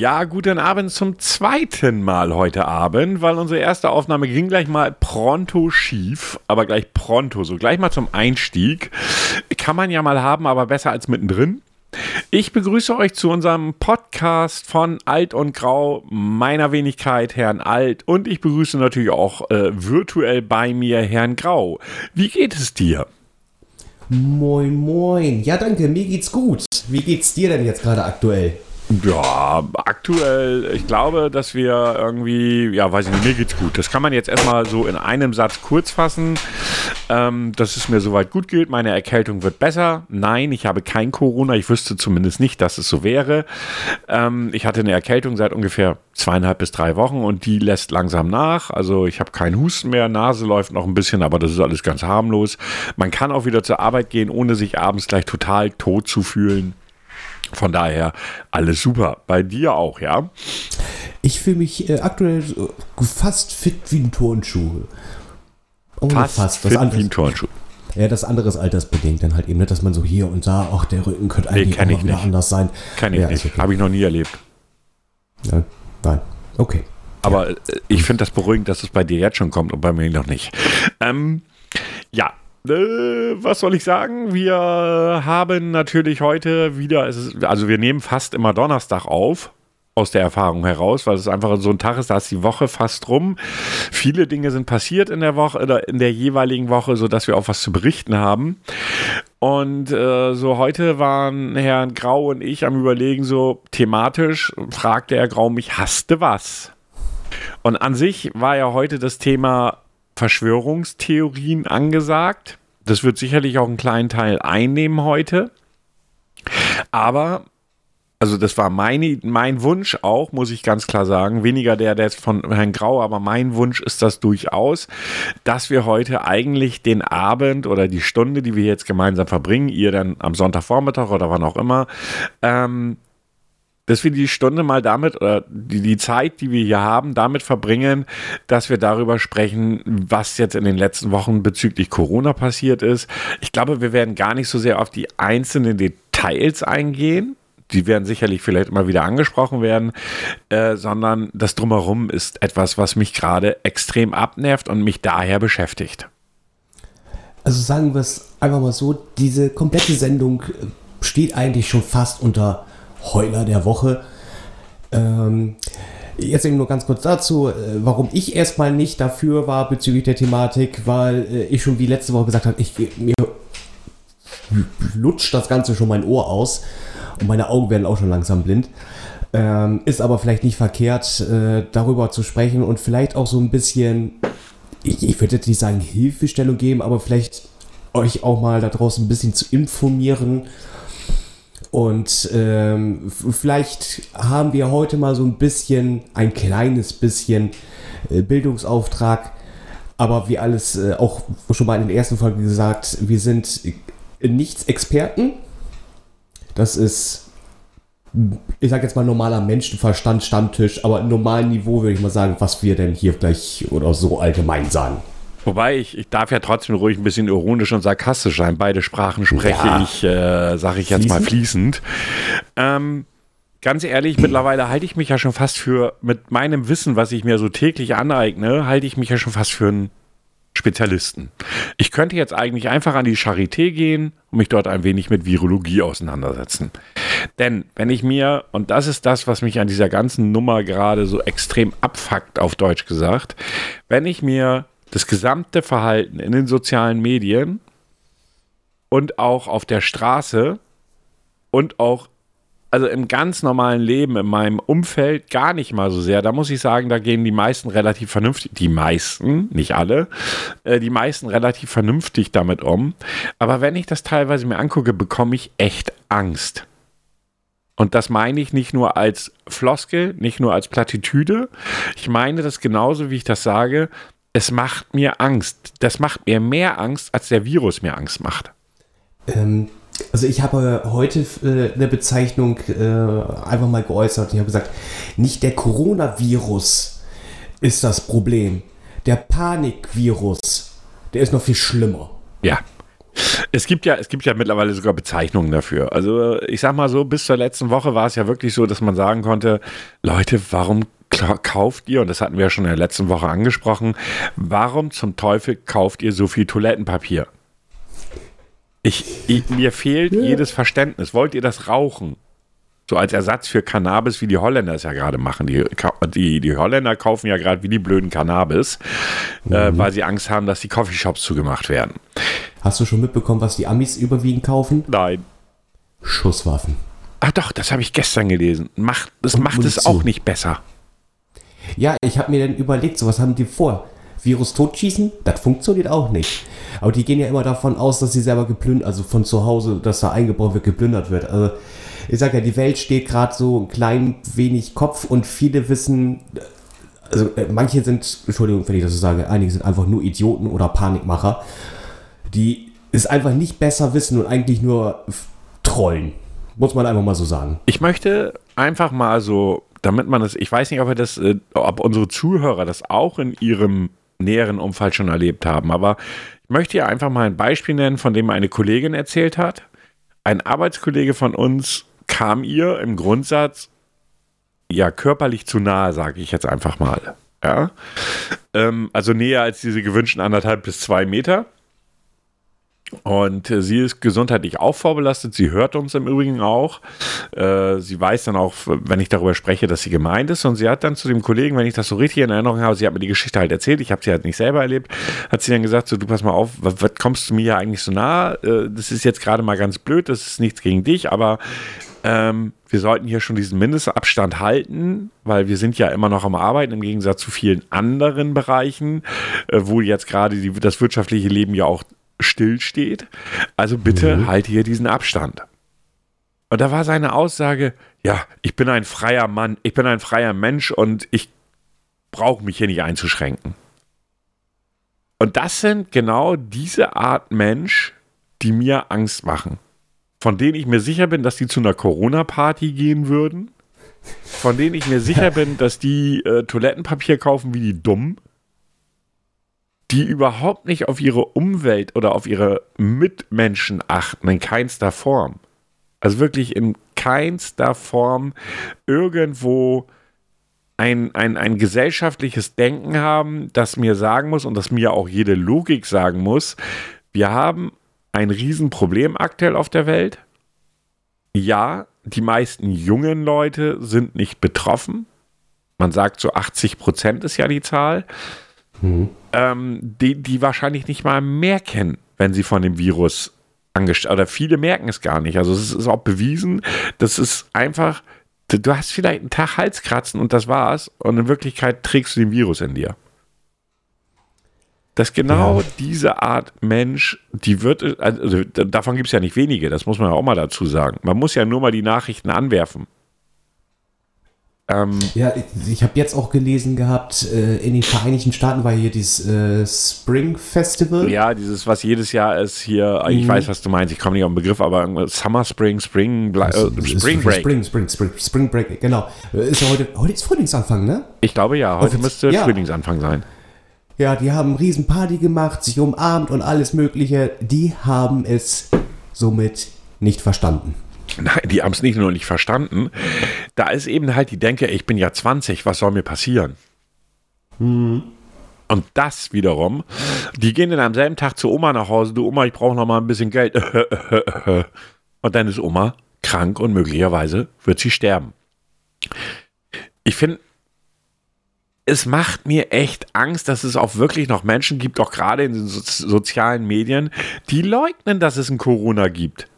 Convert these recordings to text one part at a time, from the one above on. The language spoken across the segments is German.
Ja, guten Abend zum zweiten Mal heute Abend, weil unsere erste Aufnahme ging gleich mal pronto schief, aber gleich pronto, so gleich mal zum Einstieg. Kann man ja mal haben, aber besser als mittendrin. Ich begrüße euch zu unserem Podcast von Alt und Grau, meiner Wenigkeit Herrn Alt und ich begrüße natürlich auch äh, virtuell bei mir Herrn Grau. Wie geht es dir? Moin, moin. Ja, danke, mir geht's gut. Wie geht's dir denn jetzt gerade aktuell? Ja, aktuell, ich glaube, dass wir irgendwie, ja, weiß ich nicht, mir geht's gut. Das kann man jetzt erstmal so in einem Satz kurz fassen, ähm, dass es mir soweit gut geht. Meine Erkältung wird besser. Nein, ich habe kein Corona. Ich wüsste zumindest nicht, dass es so wäre. Ähm, ich hatte eine Erkältung seit ungefähr zweieinhalb bis drei Wochen und die lässt langsam nach. Also ich habe keinen Husten mehr, Nase läuft noch ein bisschen, aber das ist alles ganz harmlos. Man kann auch wieder zur Arbeit gehen, ohne sich abends gleich total tot zu fühlen. Von daher alles super. Bei dir auch, ja? Ich fühle mich äh, aktuell fast fit wie ein Turnschuh. Ohne fast, fast. fit anderes, wie ein Turnschuh. Ja, das andere ist altersbedingt dann halt eben, nicht, dass man so hier und da, ach, der Rücken könnte eigentlich nee, auch wieder nicht. anders sein. Kann ich ja, nicht. Okay. Habe ich noch nie erlebt. Ja, nein. Okay. Aber ja. Äh, ich finde das beruhigend, dass es bei dir jetzt schon kommt und bei mir noch nicht. Ähm, äh, was soll ich sagen? Wir haben natürlich heute wieder, also wir nehmen fast immer Donnerstag auf aus der Erfahrung heraus, weil es einfach so ein Tag ist, da ist die Woche fast rum. Viele Dinge sind passiert in der Woche oder in der jeweiligen Woche, sodass wir auch was zu berichten haben. Und äh, so heute waren Herrn Grau und ich am überlegen, so thematisch fragte Herr Grau mich, hast du was? Und an sich war ja heute das Thema Verschwörungstheorien angesagt. Das wird sicherlich auch einen kleinen Teil einnehmen heute. Aber, also das war meine, mein Wunsch auch, muss ich ganz klar sagen. Weniger der, der ist von Herrn Grau, aber mein Wunsch ist das durchaus, dass wir heute eigentlich den Abend oder die Stunde, die wir jetzt gemeinsam verbringen, ihr dann am Sonntagvormittag oder wann auch immer, ähm, dass wir die Stunde mal damit oder die, die Zeit, die wir hier haben, damit verbringen, dass wir darüber sprechen, was jetzt in den letzten Wochen bezüglich Corona passiert ist. Ich glaube, wir werden gar nicht so sehr auf die einzelnen Details eingehen. Die werden sicherlich vielleicht immer wieder angesprochen werden, äh, sondern das Drumherum ist etwas, was mich gerade extrem abnervt und mich daher beschäftigt. Also sagen wir es einfach mal so, diese komplette Sendung steht eigentlich schon fast unter Heuler der Woche. Ähm, jetzt eben nur ganz kurz dazu, äh, warum ich erstmal nicht dafür war bezüglich der Thematik, weil äh, ich schon wie letzte Woche gesagt habe, ich mir lutscht das Ganze schon mein Ohr aus und meine Augen werden auch schon langsam blind. Ähm, ist aber vielleicht nicht verkehrt, äh, darüber zu sprechen und vielleicht auch so ein bisschen, ich, ich würde jetzt nicht sagen Hilfestellung geben, aber vielleicht euch auch mal da draußen ein bisschen zu informieren und ähm, vielleicht haben wir heute mal so ein bisschen, ein kleines bisschen äh, Bildungsauftrag. Aber wie alles äh, auch schon mal in der ersten Folge gesagt, wir sind nichts Experten. Das ist, ich sag jetzt mal normaler Menschenverstand, Stammtisch, aber normalen Niveau würde ich mal sagen, was wir denn hier gleich oder so allgemein sagen. Wobei ich, ich darf ja trotzdem ruhig ein bisschen ironisch und sarkastisch sein. Beide Sprachen spreche ja. ich, äh, sage ich jetzt fließend? mal fließend. Ähm, ganz ehrlich, mittlerweile halte ich mich ja schon fast für, mit meinem Wissen, was ich mir so täglich aneigne, halte ich mich ja schon fast für einen Spezialisten. Ich könnte jetzt eigentlich einfach an die Charité gehen und mich dort ein wenig mit Virologie auseinandersetzen. Denn wenn ich mir, und das ist das, was mich an dieser ganzen Nummer gerade so extrem abfuckt, auf Deutsch gesagt, wenn ich mir das gesamte Verhalten in den sozialen Medien und auch auf der Straße und auch also im ganz normalen Leben, in meinem Umfeld gar nicht mal so sehr. Da muss ich sagen, da gehen die meisten relativ vernünftig, die meisten, nicht alle, äh, die meisten relativ vernünftig damit um. Aber wenn ich das teilweise mir angucke, bekomme ich echt Angst. Und das meine ich nicht nur als Floskel, nicht nur als Plattitüde. Ich meine das genauso, wie ich das sage es macht mir Angst. Das macht mir mehr Angst, als der Virus mir Angst macht. Ähm, also ich habe heute äh, eine Bezeichnung äh, einfach mal geäußert. Ich habe gesagt, nicht der Coronavirus ist das Problem. Der Panikvirus, der ist noch viel schlimmer. Ja. Es gibt ja, es gibt ja mittlerweile sogar Bezeichnungen dafür. Also ich sag mal so, bis zur letzten Woche war es ja wirklich so, dass man sagen konnte, Leute, warum kauft ihr, und das hatten wir ja schon in der letzten Woche angesprochen, warum zum Teufel kauft ihr so viel Toilettenpapier? Ich, ich mir fehlt ja. jedes Verständnis. Wollt ihr das rauchen? So als Ersatz für Cannabis, wie die Holländer es ja gerade machen. Die, die, die Holländer kaufen ja gerade wie die blöden Cannabis, äh, mhm. äh, weil sie Angst haben, dass die Coffeeshops zugemacht werden. Hast du schon mitbekommen, was die Amis überwiegend kaufen? Nein. Schusswaffen. Ach doch, das habe ich gestern gelesen. Macht, das Und macht es auch nicht besser. Ja, ich habe mir dann überlegt, so was haben die vor? Virus totschießen? Das funktioniert auch nicht. Aber die gehen ja immer davon aus, dass sie selber geplündert, also von zu Hause, dass da eingebaut wird, geplündert wird. Also ich sage ja, die Welt steht gerade so ein klein wenig Kopf und viele wissen, also äh, manche sind, Entschuldigung, wenn ich das so sage, einige sind einfach nur Idioten oder Panikmacher, die es einfach nicht besser wissen und eigentlich nur trollen. Muss man einfach mal so sagen. Ich möchte einfach mal so, damit man das, ich weiß nicht, ob wir das, äh, ob unsere Zuhörer das auch in ihrem näheren Umfeld schon erlebt haben, aber ich möchte hier einfach mal ein Beispiel nennen, von dem eine Kollegin erzählt hat. Ein Arbeitskollege von uns kam ihr im Grundsatz ja körperlich zu nahe, sage ich jetzt einfach mal. Ja? Ähm, also näher als diese gewünschten anderthalb bis zwei Meter. Und äh, sie ist gesundheitlich auch vorbelastet. Sie hört uns im Übrigen auch. Äh, sie weiß dann auch, wenn ich darüber spreche, dass sie gemeint ist. Und sie hat dann zu dem Kollegen, wenn ich das so richtig in Erinnerung habe, sie hat mir die Geschichte halt erzählt. Ich habe sie halt nicht selber erlebt. Hat sie dann gesagt: So, du pass mal auf, was, was kommst du mir ja eigentlich so nah? Äh, das ist jetzt gerade mal ganz blöd. Das ist nichts gegen dich, aber ähm, wir sollten hier schon diesen Mindestabstand halten, weil wir sind ja immer noch am Arbeiten im Gegensatz zu vielen anderen Bereichen, äh, wo jetzt gerade das wirtschaftliche Leben ja auch stillsteht. Also bitte mhm. halte hier diesen Abstand. Und da war seine Aussage, ja, ich bin ein freier Mann, ich bin ein freier Mensch und ich brauche mich hier nicht einzuschränken. Und das sind genau diese Art Mensch, die mir Angst machen. Von denen ich mir sicher bin, dass die zu einer Corona-Party gehen würden. Von denen ich mir sicher bin, dass die äh, Toilettenpapier kaufen wie die dumm die überhaupt nicht auf ihre Umwelt oder auf ihre Mitmenschen achten, in keinster Form. Also wirklich in keinster Form irgendwo ein, ein, ein gesellschaftliches Denken haben, das mir sagen muss und das mir auch jede Logik sagen muss, wir haben ein Riesenproblem aktuell auf der Welt. Ja, die meisten jungen Leute sind nicht betroffen. Man sagt so 80 Prozent ist ja die Zahl mhm. Ähm, die, die wahrscheinlich nicht mal mehr kennen, wenn sie von dem Virus angestellt oder viele merken es gar nicht. Also es ist auch bewiesen, das ist einfach, du hast vielleicht einen Tag Halskratzen und das war's und in Wirklichkeit trägst du den Virus in dir. Dass genau ja. diese Art Mensch, die wird, also davon gibt es ja nicht wenige, das muss man ja auch mal dazu sagen. Man muss ja nur mal die Nachrichten anwerfen. Ähm, ja, ich, ich habe jetzt auch gelesen gehabt, äh, in den Vereinigten Staaten war hier dieses äh, Spring Festival. Ja, dieses, was jedes Jahr ist hier, ich mhm. weiß, was du meinst, ich komme nicht auf den Begriff, aber Summer Spring, Spring, äh, Spring Break. Spring, Spring, Spring, Spring Break, genau. Ist ja heute, heute ist Frühlingsanfang, ne? Ich glaube ja, heute Offiz müsste ja. Frühlingsanfang sein. Ja, die haben riesen Party gemacht, sich umarmt und alles mögliche. Die haben es somit nicht verstanden. Nein, die haben es nicht nur nicht verstanden. Da ist eben halt die Denke, ich bin ja 20, was soll mir passieren? Mhm. Und das wiederum, die gehen dann am selben Tag zu Oma nach Hause, du Oma, ich brauche noch mal ein bisschen Geld. Und dann ist Oma krank und möglicherweise wird sie sterben. Ich finde, es macht mir echt Angst, dass es auch wirklich noch Menschen gibt, auch gerade in den so sozialen Medien, die leugnen, dass es ein Corona gibt.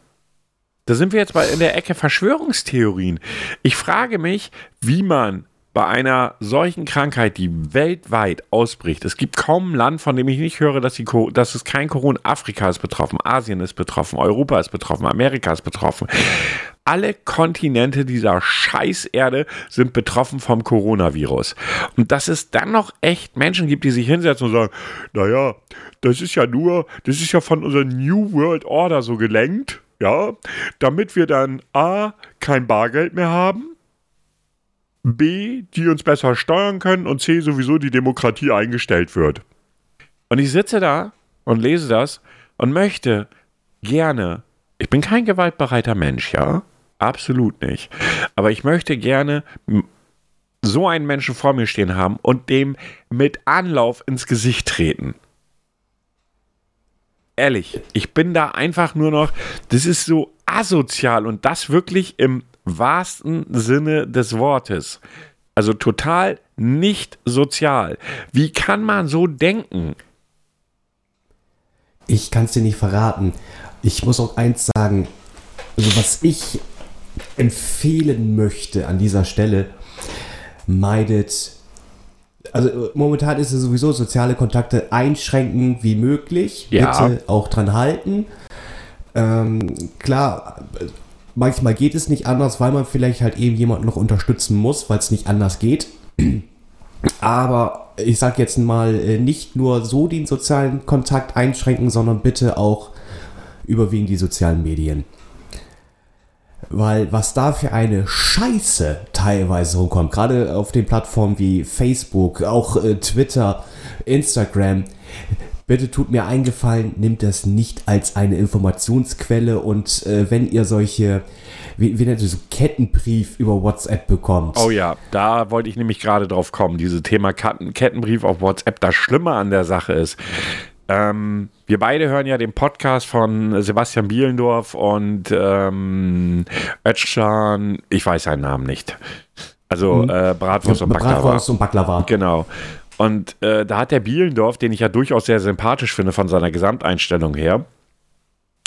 Da sind wir jetzt mal in der Ecke Verschwörungstheorien. Ich frage mich, wie man bei einer solchen Krankheit, die weltweit ausbricht, es gibt kaum ein Land, von dem ich nicht höre, dass, die, dass es kein Corona, Afrika ist betroffen, Asien ist betroffen, Europa ist betroffen, Amerika ist betroffen. Alle Kontinente dieser Scheißerde sind betroffen vom Coronavirus. Und dass es dann noch echt Menschen gibt, die sich hinsetzen und sagen, naja, das ist ja nur, das ist ja von unserer New World Order so gelenkt ja, damit wir dann A, kein Bargeld mehr haben, B, die uns besser steuern können und C, sowieso die Demokratie eingestellt wird. Und ich sitze da und lese das und möchte gerne, ich bin kein gewaltbereiter Mensch, ja, absolut nicht, aber ich möchte gerne so einen Menschen vor mir stehen haben und dem mit Anlauf ins Gesicht treten. Ehrlich, ich bin da einfach nur noch, das ist so asozial und das wirklich im wahrsten Sinne des Wortes. Also total nicht sozial. Wie kann man so denken? Ich kann es dir nicht verraten. Ich muss auch eins sagen. Also was ich empfehlen möchte an dieser Stelle, meidet. Also momentan ist es sowieso soziale Kontakte einschränken wie möglich. Ja. Bitte auch dran halten. Ähm, klar, manchmal geht es nicht anders, weil man vielleicht halt eben jemanden noch unterstützen muss, weil es nicht anders geht. Aber ich sag jetzt mal, äh, nicht nur so den sozialen Kontakt einschränken, sondern bitte auch überwiegend die sozialen Medien. Weil was da für eine Scheiße teilweise rumkommt, gerade auf den Plattformen wie Facebook, auch äh, Twitter, Instagram, bitte tut mir eingefallen, nehmt das nicht als eine Informationsquelle und äh, wenn ihr solche, wie, wie nennt ihr so, Kettenbrief über WhatsApp bekommt. Oh ja, da wollte ich nämlich gerade drauf kommen. Dieses Thema Ketten, Kettenbrief auf WhatsApp, das Schlimme an der Sache ist, ähm, wir beide hören ja den Podcast von Sebastian Bielendorf und ähm, Özcan, ich weiß seinen Namen nicht. Also Mhm. äh, Bratwurst und Baklava. Bratwurst und Baklava. Genau. Und äh, da hat der Bielendorf, den ich ja durchaus sehr sympathisch finde von seiner Gesamteinstellung her,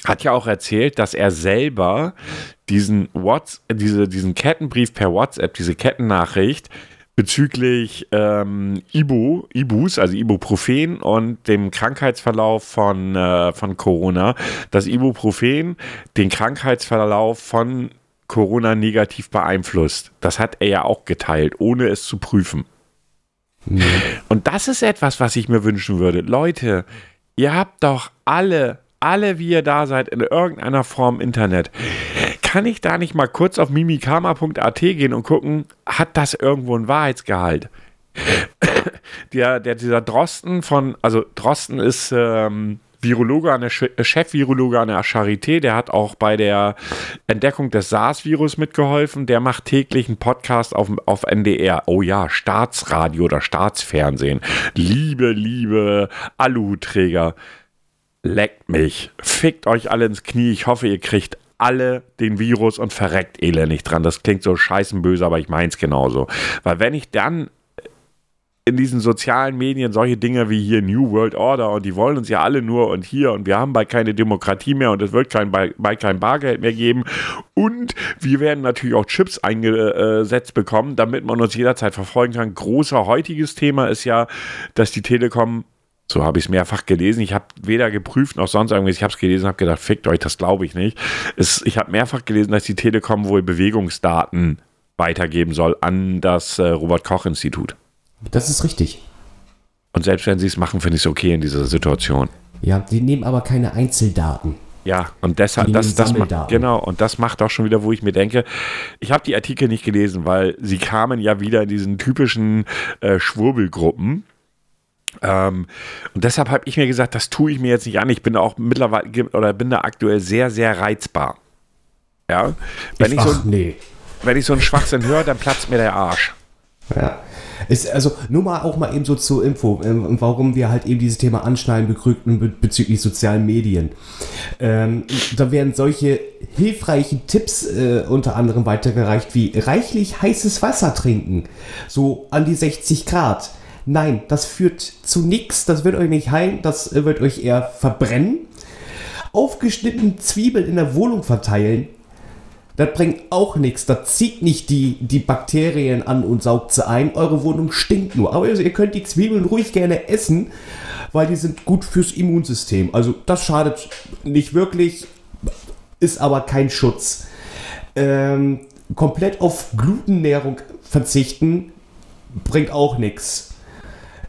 hat ja auch erzählt, dass er selber diesen, Whats diese, diesen Kettenbrief per WhatsApp, diese Kettennachricht bezüglich ähm, Ibu, Ibus, also Ibuprofen und dem Krankheitsverlauf von, äh, von Corona, dass Ibuprofen den Krankheitsverlauf von Corona negativ beeinflusst. Das hat er ja auch geteilt, ohne es zu prüfen. Und das ist etwas, was ich mir wünschen würde. Leute, ihr habt doch alle, alle, wie ihr da seid, in irgendeiner Form Internet. Kann ich da nicht mal kurz auf mimikama.at gehen und gucken, hat das irgendwo einen Wahrheitsgehalt? Der, der, dieser Drosten von, also Drosten ist ähm, Virologe an der äh, Chef-Virologe an der Charité, der hat auch bei der Entdeckung des SARS-Virus mitgeholfen. Der macht täglich einen Podcast auf, auf NDR. Oh ja, Staatsradio oder Staatsfernsehen. Liebe, liebe Aluhuträger, leckt mich. Fickt euch alle ins Knie. Ich hoffe, ihr kriegt alle den Virus und verreckt elendig dran. Das klingt so scheißenböse, aber ich meins genauso. Weil wenn ich dann in diesen sozialen Medien solche Dinge wie hier New World Order und die wollen uns ja alle nur und hier und wir haben bald keine Demokratie mehr und es wird kein, bald kein Bargeld mehr geben und wir werden natürlich auch Chips eingesetzt bekommen, damit man uns jederzeit verfolgen kann. Großer heutiges Thema ist ja, dass die Telekom so habe ich es mehrfach gelesen. Ich habe weder geprüft noch sonst irgendwas. Ich habe es gelesen, habe gedacht, fickt euch, das glaube ich nicht. Es, ich habe mehrfach gelesen, dass die Telekom wohl Bewegungsdaten weitergeben soll an das äh, Robert-Koch-Institut. Das ist richtig. Und selbst wenn sie es machen, finde ich es okay in dieser Situation. Ja, die nehmen aber keine Einzeldaten. Ja, und deshalb, das, das macht, genau, und das macht auch schon wieder, wo ich mir denke, ich habe die Artikel nicht gelesen, weil sie kamen ja wieder in diesen typischen äh, Schwurbelgruppen. Ähm, und deshalb habe ich mir gesagt, das tue ich mir jetzt nicht an. Ich bin auch mittlerweile oder bin da aktuell sehr, sehr reizbar. Ja, wenn ich, ach, so, nee. wenn ich so einen Schwachsinn höre, dann platzt mir der Arsch. Ja. Ist also nur mal auch mal eben so zur Info, ähm, warum wir halt eben dieses Thema anschneiden begründen be bezüglich sozialen Medien. Ähm, da werden solche hilfreichen Tipps äh, unter anderem weitergereicht wie reichlich heißes Wasser trinken, so an die 60 Grad. Nein, das führt zu nichts, das wird euch nicht heilen, das äh, wird euch eher verbrennen. Aufgeschnittene Zwiebeln in der Wohnung verteilen, das bringt auch nichts. Das zieht nicht die, die Bakterien an und saugt sie ein. Eure Wohnung stinkt nur. Aber ihr könnt die Zwiebeln ruhig gerne essen, weil die sind gut fürs Immunsystem. Also das schadet nicht wirklich, ist aber kein Schutz. Ähm, komplett auf Glutennährung verzichten bringt auch nichts.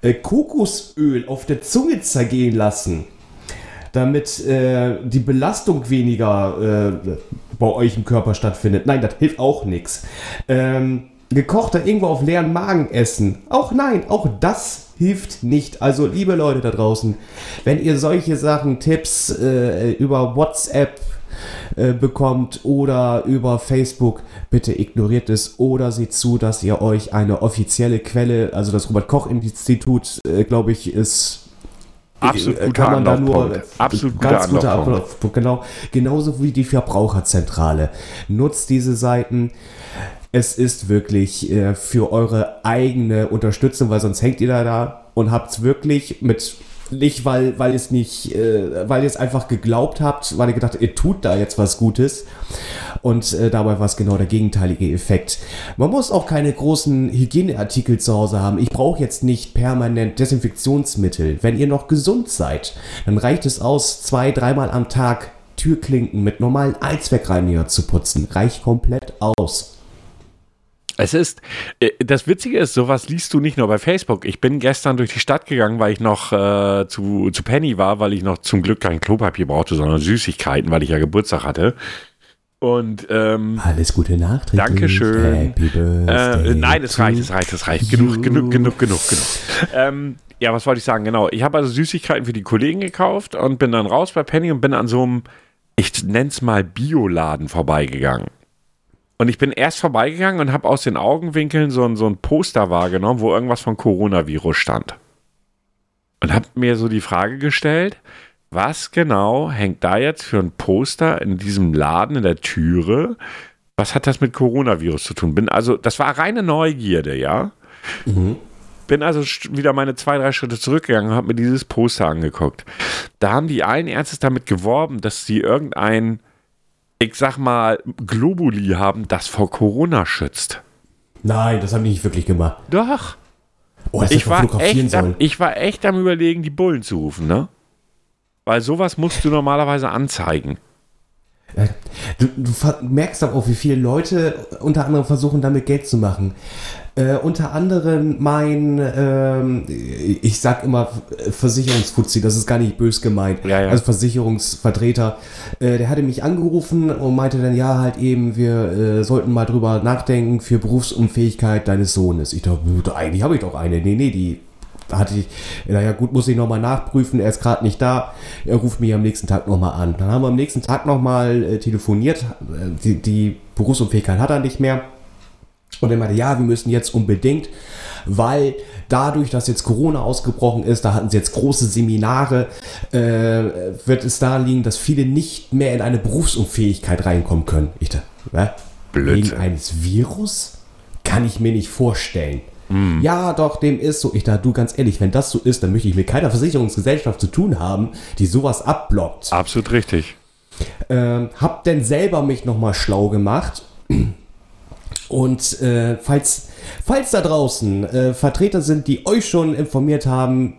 Äh, Kokosöl auf der Zunge zergehen lassen damit äh, die Belastung weniger äh, bei euch im Körper stattfindet. Nein, das hilft auch nichts. Ähm, gekochter irgendwo auf leeren Magen essen. Auch nein, auch das hilft nicht. Also, liebe Leute da draußen, wenn ihr solche Sachen, Tipps äh, über WhatsApp äh, bekommt oder über Facebook, bitte ignoriert es oder seht zu, dass ihr euch eine offizielle Quelle, also das Robert-Koch-Institut, äh, glaube ich, ist Absolut äh, guter kann man da nur Absolut guter ganz guter Anlaufpunkt. Anlaufpunkt, genau. Genauso wie die Verbraucherzentrale. Nutzt diese Seiten. Es ist wirklich äh, für eure eigene Unterstützung, weil sonst hängt ihr da, da und habt wirklich mit nicht, weil, weil es nicht, äh, weil ihr es einfach geglaubt habt, weil ihr gedacht habt, ihr tut da jetzt was Gutes. Und äh, dabei war es genau der gegenteilige Effekt. Man muss auch keine großen Hygieneartikel zu Hause haben. Ich brauche jetzt nicht permanent Desinfektionsmittel. Wenn ihr noch gesund seid, dann reicht es aus, zwei, dreimal am Tag Türklinken mit normalen Allzweckreiniger zu putzen. Reicht komplett aus. Es ist, äh, das Witzige ist, sowas liest du nicht nur bei Facebook. Ich bin gestern durch die Stadt gegangen, weil ich noch äh, zu, zu Penny war, weil ich noch zum Glück kein Klopapier brauchte, sondern Süßigkeiten, weil ich ja Geburtstag hatte. Und ähm, Alles Gute nachträglich. Dankeschön. Happy Birthday äh, nein, es reicht, es reicht, es reicht. Genug, genug, genug, genug, genug. Ähm, ja, was wollte ich sagen? Genau. Ich habe also Süßigkeiten für die Kollegen gekauft und bin dann raus bei Penny und bin an so einem, ich nenne es mal Bioladen vorbeigegangen. Und ich bin erst vorbeigegangen und habe aus den Augenwinkeln so ein, so ein Poster wahrgenommen, wo irgendwas von Coronavirus stand. Und habe mir so die Frage gestellt, was genau hängt da jetzt für ein Poster in diesem Laden in der Türe? Was hat das mit Coronavirus zu tun? Bin also, das war reine Neugierde, ja. Bin also wieder meine zwei, drei Schritte zurückgegangen und habe mir dieses Poster angeguckt. Da haben die allen Ernstes damit geworben, dass sie irgendein, ich sag mal, Globuli haben, das vor Corona schützt. Nein, das haben die nicht wirklich gemacht. Doch. Oh, Ich war, echt am, ich war echt am überlegen, die Bullen zu rufen, ne? Weil sowas musst du normalerweise anzeigen. Ja, Du, du merkst aber auch, wie viele Leute unter anderem versuchen, damit Geld zu machen. Äh, unter anderem mein, ähm, ich sag immer äh, Versicherungsfuzzi, das ist gar nicht bös gemeint. Ja, ja. Also Versicherungsvertreter. Äh, der hatte mich angerufen und meinte dann, ja, halt eben, wir äh, sollten mal drüber nachdenken für Berufsunfähigkeit deines Sohnes. Ich dachte, "Gut, eigentlich habe ich doch eine. Nee, nee, die hatte ich, naja gut, muss ich nochmal nachprüfen, er ist gerade nicht da, er ruft mich am nächsten Tag nochmal an. Dann haben wir am nächsten Tag nochmal äh, telefoniert, Äh, die, die Berufsunfähigkeit hat er nicht mehr. Und er meinte, ja, wir müssen jetzt unbedingt, weil dadurch, dass jetzt Corona ausgebrochen ist, da hatten sie jetzt große Seminare, äh, wird es da liegen, dass viele nicht mehr in eine Berufsunfähigkeit reinkommen können. Ich dachte? Blödsinn. Wegen eines Virus? Kann ich mir nicht vorstellen. Ja, doch, dem ist so. Ich dachte, du ganz ehrlich, wenn das so ist, dann möchte ich mit keiner Versicherungsgesellschaft zu tun haben, die sowas abblockt. Absolut richtig. Ähm, hab denn selber mich nochmal schlau gemacht. Und äh, falls, falls da draußen äh, Vertreter sind, die euch schon informiert haben,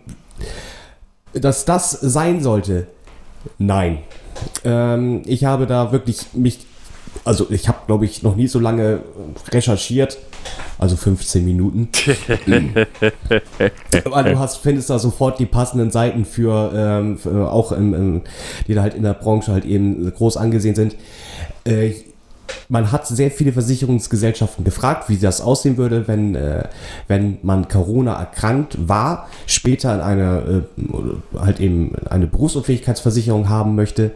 dass das sein sollte, nein. Ähm, ich habe da wirklich mich, also ich habe, glaube ich, noch nie so lange recherchiert, also 15 Minuten. Aber du hast, findest da sofort die passenden Seiten für, ähm, für auch im, im, die da halt in der Branche halt eben groß angesehen sind. Äh, man hat sehr viele Versicherungsgesellschaften gefragt, wie das aussehen würde, wenn, äh, wenn man Corona erkrankt war, später in eine, äh, halt eben eine Berufsunfähigkeitsversicherung haben möchte.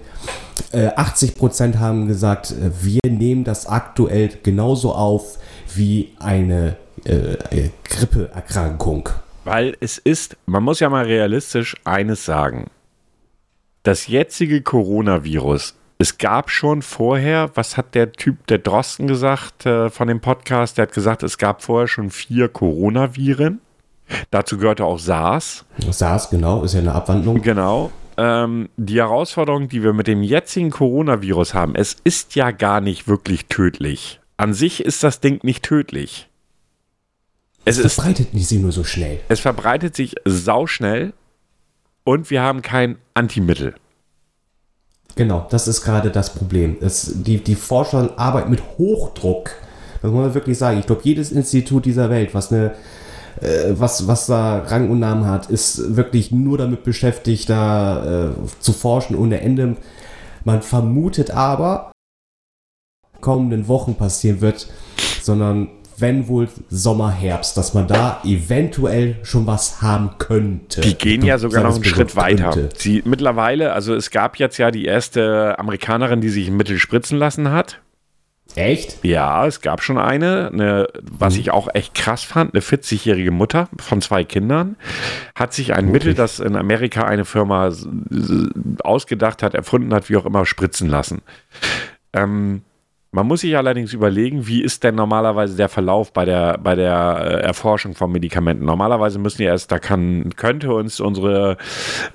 Äh, 80 Prozent haben gesagt, äh, wir nehmen das aktuell genauso auf wie eine äh, äh, Grippeerkrankung. Weil es ist, man muss ja mal realistisch eines sagen. Das jetzige Coronavirus, es gab schon vorher, was hat der Typ, der Drosten gesagt äh, von dem Podcast, der hat gesagt, es gab vorher schon vier Coronaviren. Dazu gehörte auch SARS. SARS, genau, ist ja eine Abwandlung. Genau. Ähm, die Herausforderung, die wir mit dem jetzigen Coronavirus haben, es ist ja gar nicht wirklich tödlich. An sich ist das Ding nicht tödlich. Es ist Verbreitet sie nur so schnell. es verbreitet sich sauschnell und wir haben kein Antimittel. Genau, das ist gerade das Problem. Es, die, die Forscher arbeiten mit Hochdruck. Das muss man wirklich sagen. Ich glaube, jedes Institut dieser Welt, was eine äh, was, was da Rang und Namen hat, ist wirklich nur damit beschäftigt, da äh, zu forschen ohne Ende. Man vermutet aber, kommenden Wochen passieren wird, sondern wenn wohl Sommer, Herbst, dass man da eventuell schon was haben könnte. Die gehen ja sogar noch einen Schritt weiter. Sie mittlerweile, also es gab jetzt ja die erste Amerikanerin, die sich ein Mittel spritzen lassen hat. Echt? Ja, es gab schon eine, eine was mhm. ich auch echt krass fand, eine 40-jährige Mutter von zwei Kindern hat sich ein okay. Mittel, das in Amerika eine Firma ausgedacht hat, erfunden hat, wie auch immer, spritzen lassen. Ähm, man muss sich allerdings überlegen, wie ist denn normalerweise der Verlauf bei der, bei der äh, Erforschung von Medikamenten? Normalerweise müssen ja erst, da kann, könnte uns unsere,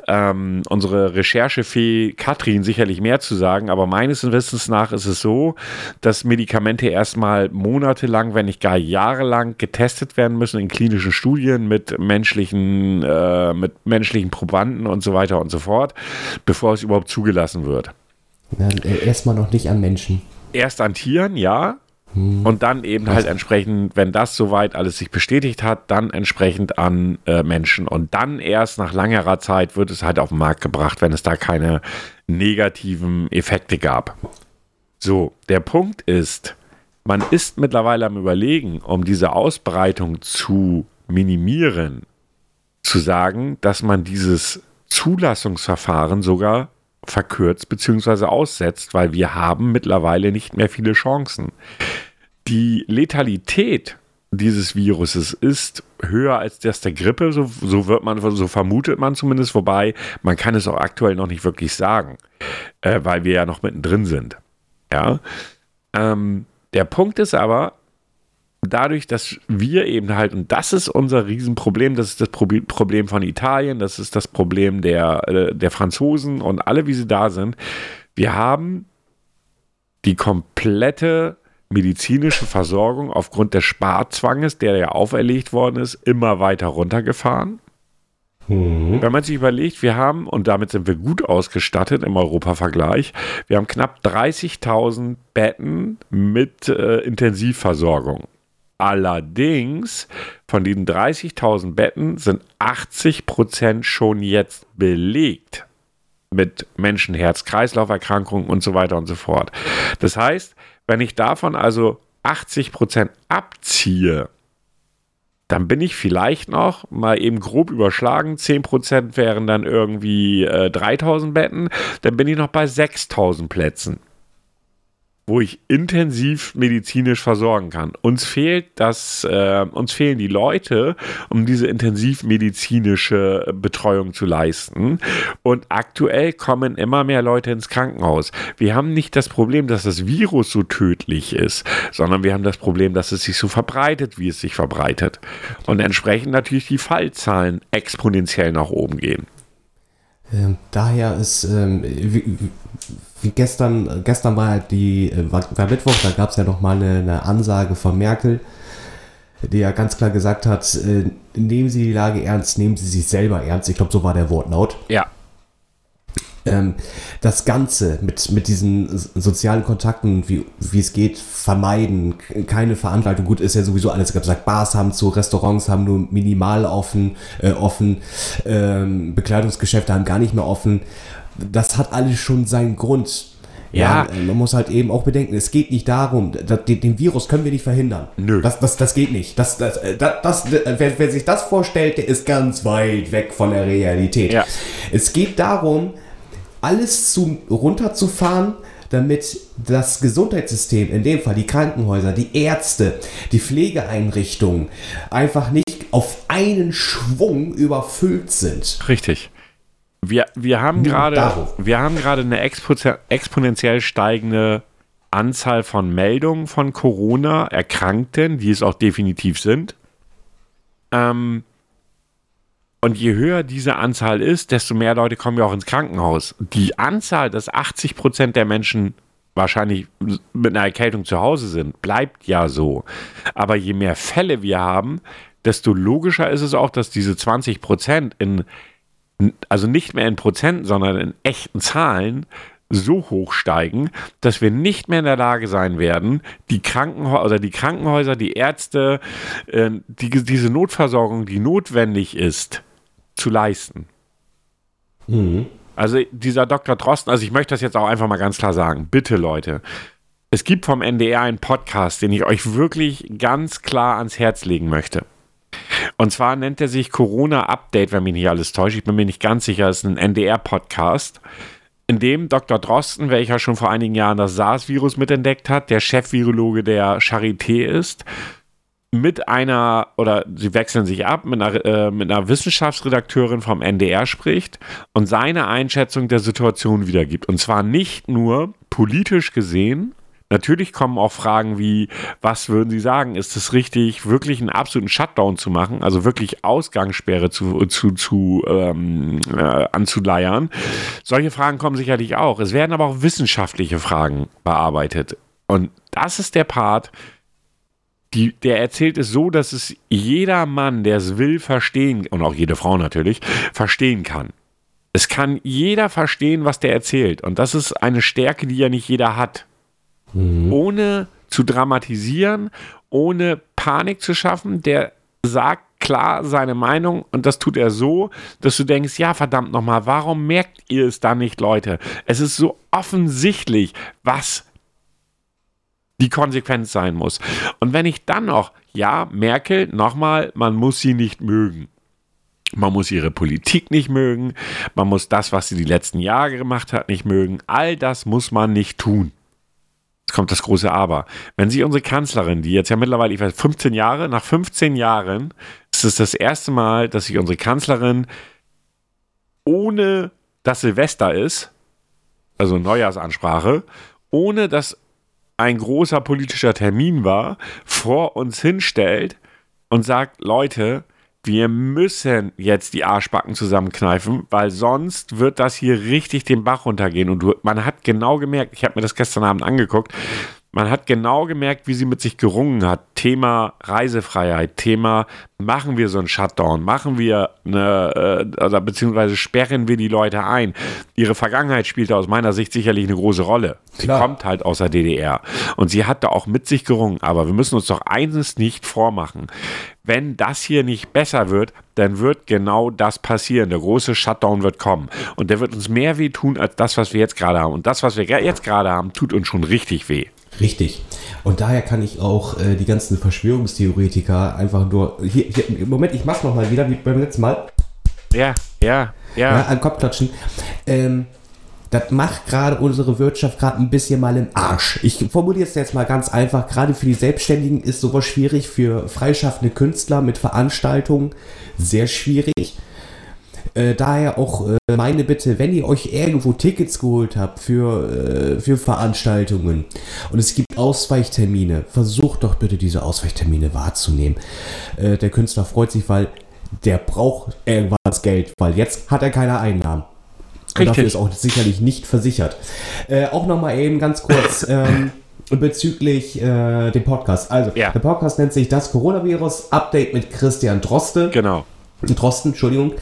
ähm, unsere Recherchefee Katrin sicherlich mehr zu sagen, aber meines Wissens nach ist es so, dass Medikamente erstmal monatelang, wenn nicht gar jahrelang getestet werden müssen in klinischen Studien mit menschlichen, äh, mit menschlichen Probanden und so weiter und so fort, bevor es überhaupt zugelassen wird. Äh, erstmal noch nicht an Menschen erst an Tieren, ja. Hm. Und dann eben halt entsprechend, wenn das soweit alles sich bestätigt hat, dann entsprechend an äh, Menschen. Und dann erst nach langerer Zeit wird es halt auf den Markt gebracht, wenn es da keine negativen Effekte gab. So, der Punkt ist, man ist mittlerweile am Überlegen, um diese Ausbreitung zu minimieren, zu sagen, dass man dieses Zulassungsverfahren sogar verkürzt bzw. aussetzt, weil wir haben mittlerweile nicht mehr viele Chancen. Die Letalität dieses Viruses ist höher als das der Grippe, so, so wird man, so vermutet man zumindest, wobei man kann es auch aktuell noch nicht wirklich sagen, äh, weil wir ja noch mittendrin sind. Ja. Ähm, der Punkt ist aber, dadurch, dass wir eben halt, und das ist unser Riesenproblem, das ist das Problem von Italien, das ist das Problem der, äh, der Franzosen und alle, wie sie da sind, wir haben die komplette medizinische Versorgung aufgrund des Sparzwanges, der ja auferlegt worden ist, immer weiter runtergefahren. Mhm. Wenn man sich überlegt, wir haben, und damit sind wir gut ausgestattet im Europa-Vergleich, wir haben knapp 30.000 Betten mit äh, Intensivversorgung. Allerdings von diesen 30.000 Betten sind 80 Prozent schon jetzt belegt mit Menschen, Herz-Kreislauf-Erkrankungen und so weiter und so fort. Das heißt, wenn ich davon also 80 Prozent abziehe, dann bin ich vielleicht noch mal eben grob überschlagen. 10% wären dann irgendwie äh, 3000 Betten. Dann bin ich noch bei 6000 Plätzen wo ich intensiv medizinisch versorgen kann. Uns fehlt das, äh, uns fehlen die Leute, um diese intensivmedizinische Betreuung zu leisten. Und aktuell kommen immer mehr Leute ins Krankenhaus. Wir haben nicht das Problem, dass das Virus so tödlich ist, sondern wir haben das Problem, dass es sich so verbreitet, wie es sich verbreitet. Und entsprechend natürlich die Fallzahlen exponentiell nach oben gehen. Ähm, daher ist, ähm, wie, gestern, gestern war halt die, äh, war, war Mittwoch, da gab es ja noch mal eine, eine, Ansage von Merkel, die ja ganz klar gesagt hat, äh, nehmen Sie die Lage ernst, nehmen Sie sich selber ernst. Ich glaube, so war der Wortlaut. Ja ähm, das Ganze mit, mit diesen sozialen Kontakten, wie, wie es geht, vermeiden, keine Veranstaltung. Gut, ist ja sowieso alles gesagt. Bars haben zu, Restaurants haben nur minimal offen, äh, offen, ähm, Bekleidungsgeschäfte haben gar nicht mehr offen. Das hat alles schon seinen Grund. Ja. ja. man muss halt eben auch bedenken, es geht nicht darum, das, den, den, Virus können wir nicht verhindern. Nö. Das, das, das geht nicht. Das, das, äh, das, das, wer, wer sich das vorstellt, der ist ganz weit weg von der Realität. Ja. Es geht darum, alles zu, runterzufahren, damit das Gesundheitssystem, in dem Fall die Krankenhäuser, die Ärzte, die Pflegeeinrichtungen, einfach nicht auf einen Schwung überfüllt sind. Richtig. Wir, wir haben gerade wir haben gerade eine exponentiell steigende Anzahl von Meldungen von Corona-Erkrankten, die es auch definitiv sind. Ähm, und je höher diese Anzahl ist, desto mehr Leute kommen ja auch ins Krankenhaus. Die Anzahl, dass 80 Prozent der Menschen wahrscheinlich mit einer Erkältung zu Hause sind, bleibt ja so. Aber je mehr Fälle wir haben, desto logischer ist es auch, dass diese 20 Prozent in, also nicht mehr in Prozenten, sondern in echten Zahlen so hoch steigen, dass wir nicht mehr in der Lage sein werden, die Krankenhäuser, oder die Krankenhäuser, die Ärzte, äh, die, diese Notversorgung, die notwendig ist, zu leisten. Mhm. Also dieser Dr. Drosten, also ich möchte das jetzt auch einfach mal ganz klar sagen. Bitte Leute, Es gibt vom NDR einen Podcast, den ich euch wirklich ganz klar ans Herz legen möchte. Und zwar nennt er sich Corona Update, wenn mich nicht alles täuscht. Ich bin mir nicht ganz sicher, es ist ein NDR-Podcast, in dem Dr. Drosten, welcher schon vor einigen Jahren das SARS-Virus mitentdeckt hat, der Chefvirologe der Charité ist, mit einer, oder sie wechseln sich ab, mit einer, äh, mit einer Wissenschaftsredakteurin vom NDR spricht und seine Einschätzung der Situation wiedergibt. Und zwar nicht nur politisch gesehen, Natürlich kommen auch Fragen wie, was würden Sie sagen? Ist es richtig, wirklich einen absoluten Shutdown zu machen, also wirklich Ausgangssperre zu, zu, zu ähm, äh, anzuleiern? Solche Fragen kommen sicherlich auch. Es werden aber auch wissenschaftliche Fragen bearbeitet. Und das ist der Part, die, der erzählt es so, dass es jeder Mann, der es will, verstehen, und auch jede Frau natürlich, verstehen kann. Es kann jeder verstehen, was der erzählt. Und das ist eine Stärke, die ja nicht jeder hat mhm. ohne zu dramatisieren, ohne Panik zu schaffen. Der sagt klar seine Meinung und das tut er so, dass du denkst, ja verdammt nochmal, warum merkt ihr es da nicht, Leute? Es ist so offensichtlich, was die Konsequenz sein muss. Und wenn ich dann noch, ja, Merkel, nochmal, man muss sie nicht mögen. Man muss ihre Politik nicht mögen, man muss das, was sie die letzten Jahre gemacht hat, nicht mögen. All das muss man nicht tun. Kommt das große Aber. Wenn Sie unsere Kanzlerin, die jetzt ja mittlerweile, ich weiß, 15 Jahre, nach 15 Jahren ist es das erste Mal, dass sich unsere Kanzlerin ohne dass Silvester ist, also Neujahrsansprache, ohne dass ein großer politischer Termin war, vor uns hinstellt und sagt, Leute, wir müssen jetzt die Arschbacken zusammenkneifen, weil sonst wird das hier richtig den Bach runtergehen. Und du, man hat genau gemerkt, ich habe mir das gestern Abend angeguckt, man hat genau gemerkt, wie sie mit sich gerungen hat. Thema Reisefreiheit, Thema machen wir so einen Shutdown, machen wir eine, äh, oder beziehungsweise sperren wir die Leute ein. Ihre Vergangenheit spielte aus meiner Sicht sicherlich eine große Rolle. Sie Klar. kommt halt aus der DDR und sie hat da auch mit sich gerungen. Aber wir müssen uns doch eines nicht vormachen. Wenn das hier nicht besser wird, dann wird genau das passieren. Der große Shutdown wird kommen. Und der wird uns mehr weh tun als das, was wir jetzt gerade haben. Und das, was wir jetzt gerade haben, tut uns schon richtig weh. Richtig. Und daher kann ich auch äh, die ganzen Verschwörungstheoretiker einfach nur. Hier, hier Moment, ich mach's nochmal wieder, wie beim letzten Mal. Ja, ja, ja. ja an Kopf klatschen. Ähm, das macht gerade unsere Wirtschaft gerade ein bisschen mal im Arsch. Ich formuliere es jetzt mal ganz einfach. Gerade für die Selbstständigen ist sowas schwierig, für freischaffende Künstler mit Veranstaltungen sehr schwierig. Äh, daher auch äh, meine Bitte, wenn ihr euch irgendwo Tickets geholt habt für, äh, für Veranstaltungen und es gibt Ausweichtermine, versucht doch bitte diese Ausweichtermine wahrzunehmen. Äh, der Künstler freut sich, weil der braucht irgendwann das Geld, weil jetzt hat er keine Einnahmen. Und dafür ist auch sicherlich nicht versichert. Äh, auch nochmal eben ganz kurz. ähm, bezüglich äh, dem Podcast. Also, ja. der Podcast nennt sich Das Coronavirus Update mit Christian Droste. Genau. Drosten, Entschuldigung,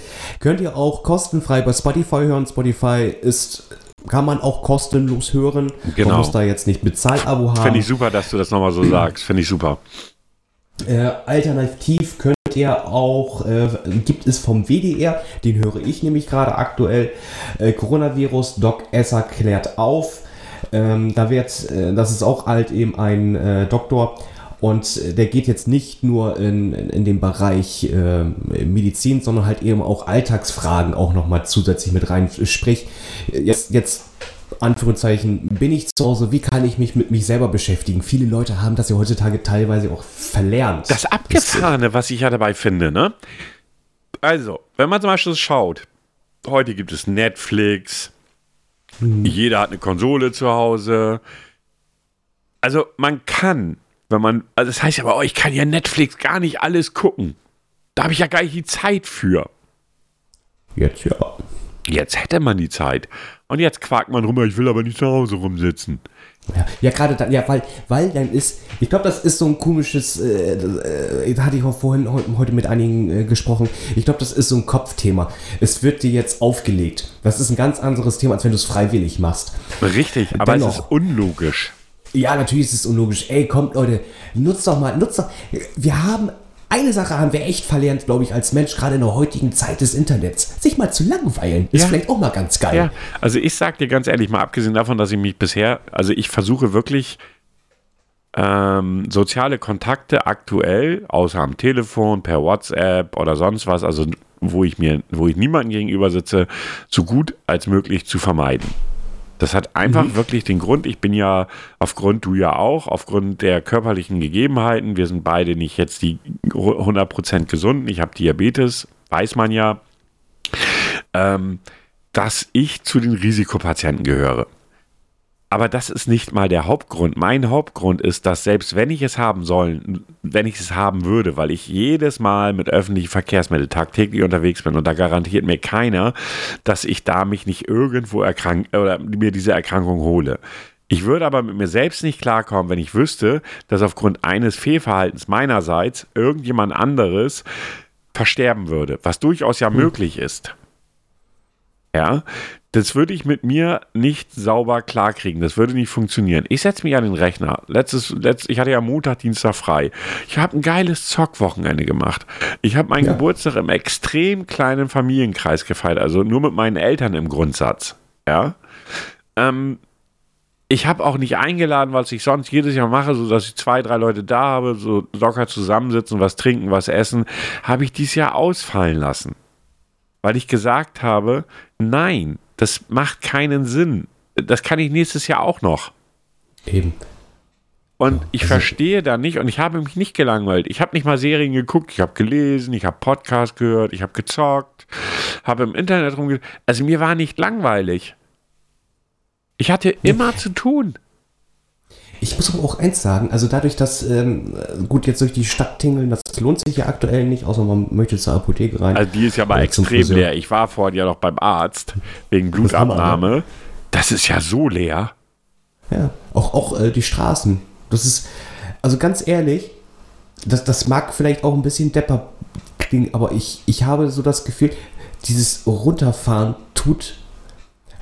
könnt ihr auch kostenfrei bei Spotify hören. Spotify ist kann man auch kostenlos hören. Genau. Man muss da jetzt nicht Bezahlabo haben. Finde ich super, dass du das nochmal so sagst. Finde ich super. Äh, alternativ könnt ihr auch, äh, gibt es vom WDR, den höre ich nämlich gerade aktuell, äh, Coronavirus Doc Esser klärt auf. Ähm, da wird, äh, das ist auch halt eben ein äh, Doktor, und der geht jetzt nicht nur in, in, in den Bereich äh, Medizin, sondern halt eben auch Alltagsfragen auch nochmal zusätzlich mit rein. Sprich, jetzt, jetzt Anführungszeichen, bin ich zu Hause, wie kann ich mich mit mich selber beschäftigen? Viele Leute haben das ja heutzutage teilweise auch verlernt. Das Abgefahrene, was ich ja dabei finde, ne? Also, wenn man zum Beispiel schaut, heute gibt es Netflix, hm. jeder hat eine Konsole zu Hause. Also, man kann wenn man, also das heißt ja aber, oh, ich kann ja Netflix gar nicht alles gucken. Da habe ich ja gar nicht die Zeit für. Jetzt ja. Jetzt hätte man die Zeit. Und jetzt quakt man rum, ich will aber nicht zu Hause rumsitzen. Ja, ja gerade dann, ja, weil, weil dann ist, ich glaube, das ist so ein komisches, äh, äh, da hatte ich auch vorhin heute mit einigen äh, gesprochen, ich glaube, das ist so ein Kopfthema. Es wird dir jetzt aufgelegt. Das ist ein ganz anderes Thema, als wenn du es freiwillig machst. Richtig, aber Dennoch, es ist unlogisch. Ja, natürlich ist es unlogisch. Ey, kommt Leute, nutzt doch mal, nutzt doch. Wir haben eine Sache haben wir echt verlernt, glaube ich, als Mensch, gerade in der heutigen Zeit des Internets. Sich mal zu langweilen, ist ja. vielleicht auch mal ganz geil. Ja, also ich sag dir ganz ehrlich, mal abgesehen davon, dass ich mich bisher, also ich versuche wirklich ähm, soziale Kontakte aktuell, außer am Telefon, per WhatsApp oder sonst was, also wo ich mir, wo ich niemanden gegenüber sitze, so gut als möglich zu vermeiden. Das hat einfach mhm. wirklich den Grund, ich bin ja aufgrund, du ja auch, aufgrund der körperlichen Gegebenheiten, wir sind beide nicht jetzt die 100% gesund, ich habe Diabetes, weiß man ja, ähm, dass ich zu den Risikopatienten gehöre. Aber das ist nicht mal der Hauptgrund. Mein Hauptgrund ist, dass selbst wenn ich es haben soll, wenn ich es haben würde, weil ich jedes Mal mit öffentlichen Verkehrsmitteln tagtäglich unterwegs bin und da garantiert mir keiner, dass ich da mich nicht irgendwo erkrank oder mir diese Erkrankung hole. Ich würde aber mit mir selbst nicht klarkommen, wenn ich wüsste, dass aufgrund eines Fehlverhaltens meinerseits irgendjemand anderes versterben würde, was durchaus ja hm. möglich ist. Ja, das würde ich mit mir nicht sauber klarkriegen. Das würde nicht funktionieren. Ich setze mich an den Rechner. Letztes, letzt, ich hatte ja Montag, Dienstag frei. Ich habe ein geiles Zockwochenende gemacht. Ich habe meinen ja. Geburtstag im extrem kleinen Familienkreis gefeiert, also nur mit meinen Eltern im Grundsatz. Ja. Ähm, ich habe auch nicht eingeladen, was ich sonst jedes Jahr mache, so dass ich zwei, drei Leute da habe, so locker zusammensitzen, was trinken, was essen, habe ich dieses Jahr ausfallen lassen. Weil ich gesagt habe, nein, das macht keinen Sinn. Das kann ich nächstes Jahr auch noch. Eben. Und ich also, verstehe da nicht und ich habe mich nicht gelangweilt. Ich habe nicht mal Serien geguckt, ich habe gelesen, ich habe Podcasts gehört, ich habe gezockt, habe im Internet rumge... Also mir war nicht langweilig. Ich hatte immer zu tun. Ich muss aber auch eins sagen, also dadurch, dass, ähm, gut, jetzt durch die Stadt tingeln, das lohnt sich ja aktuell nicht, außer man möchte zur Apotheke rein. Also die ist ja mal extrem leer. Ich war vorhin ja noch beim Arzt wegen Blutabnahme. Das ist ja so leer. Ja, auch, auch äh, die Straßen. Das ist, also ganz ehrlich, das, das mag vielleicht auch ein bisschen depper klingen, aber ich, ich habe so das Gefühl, dieses Runterfahren tut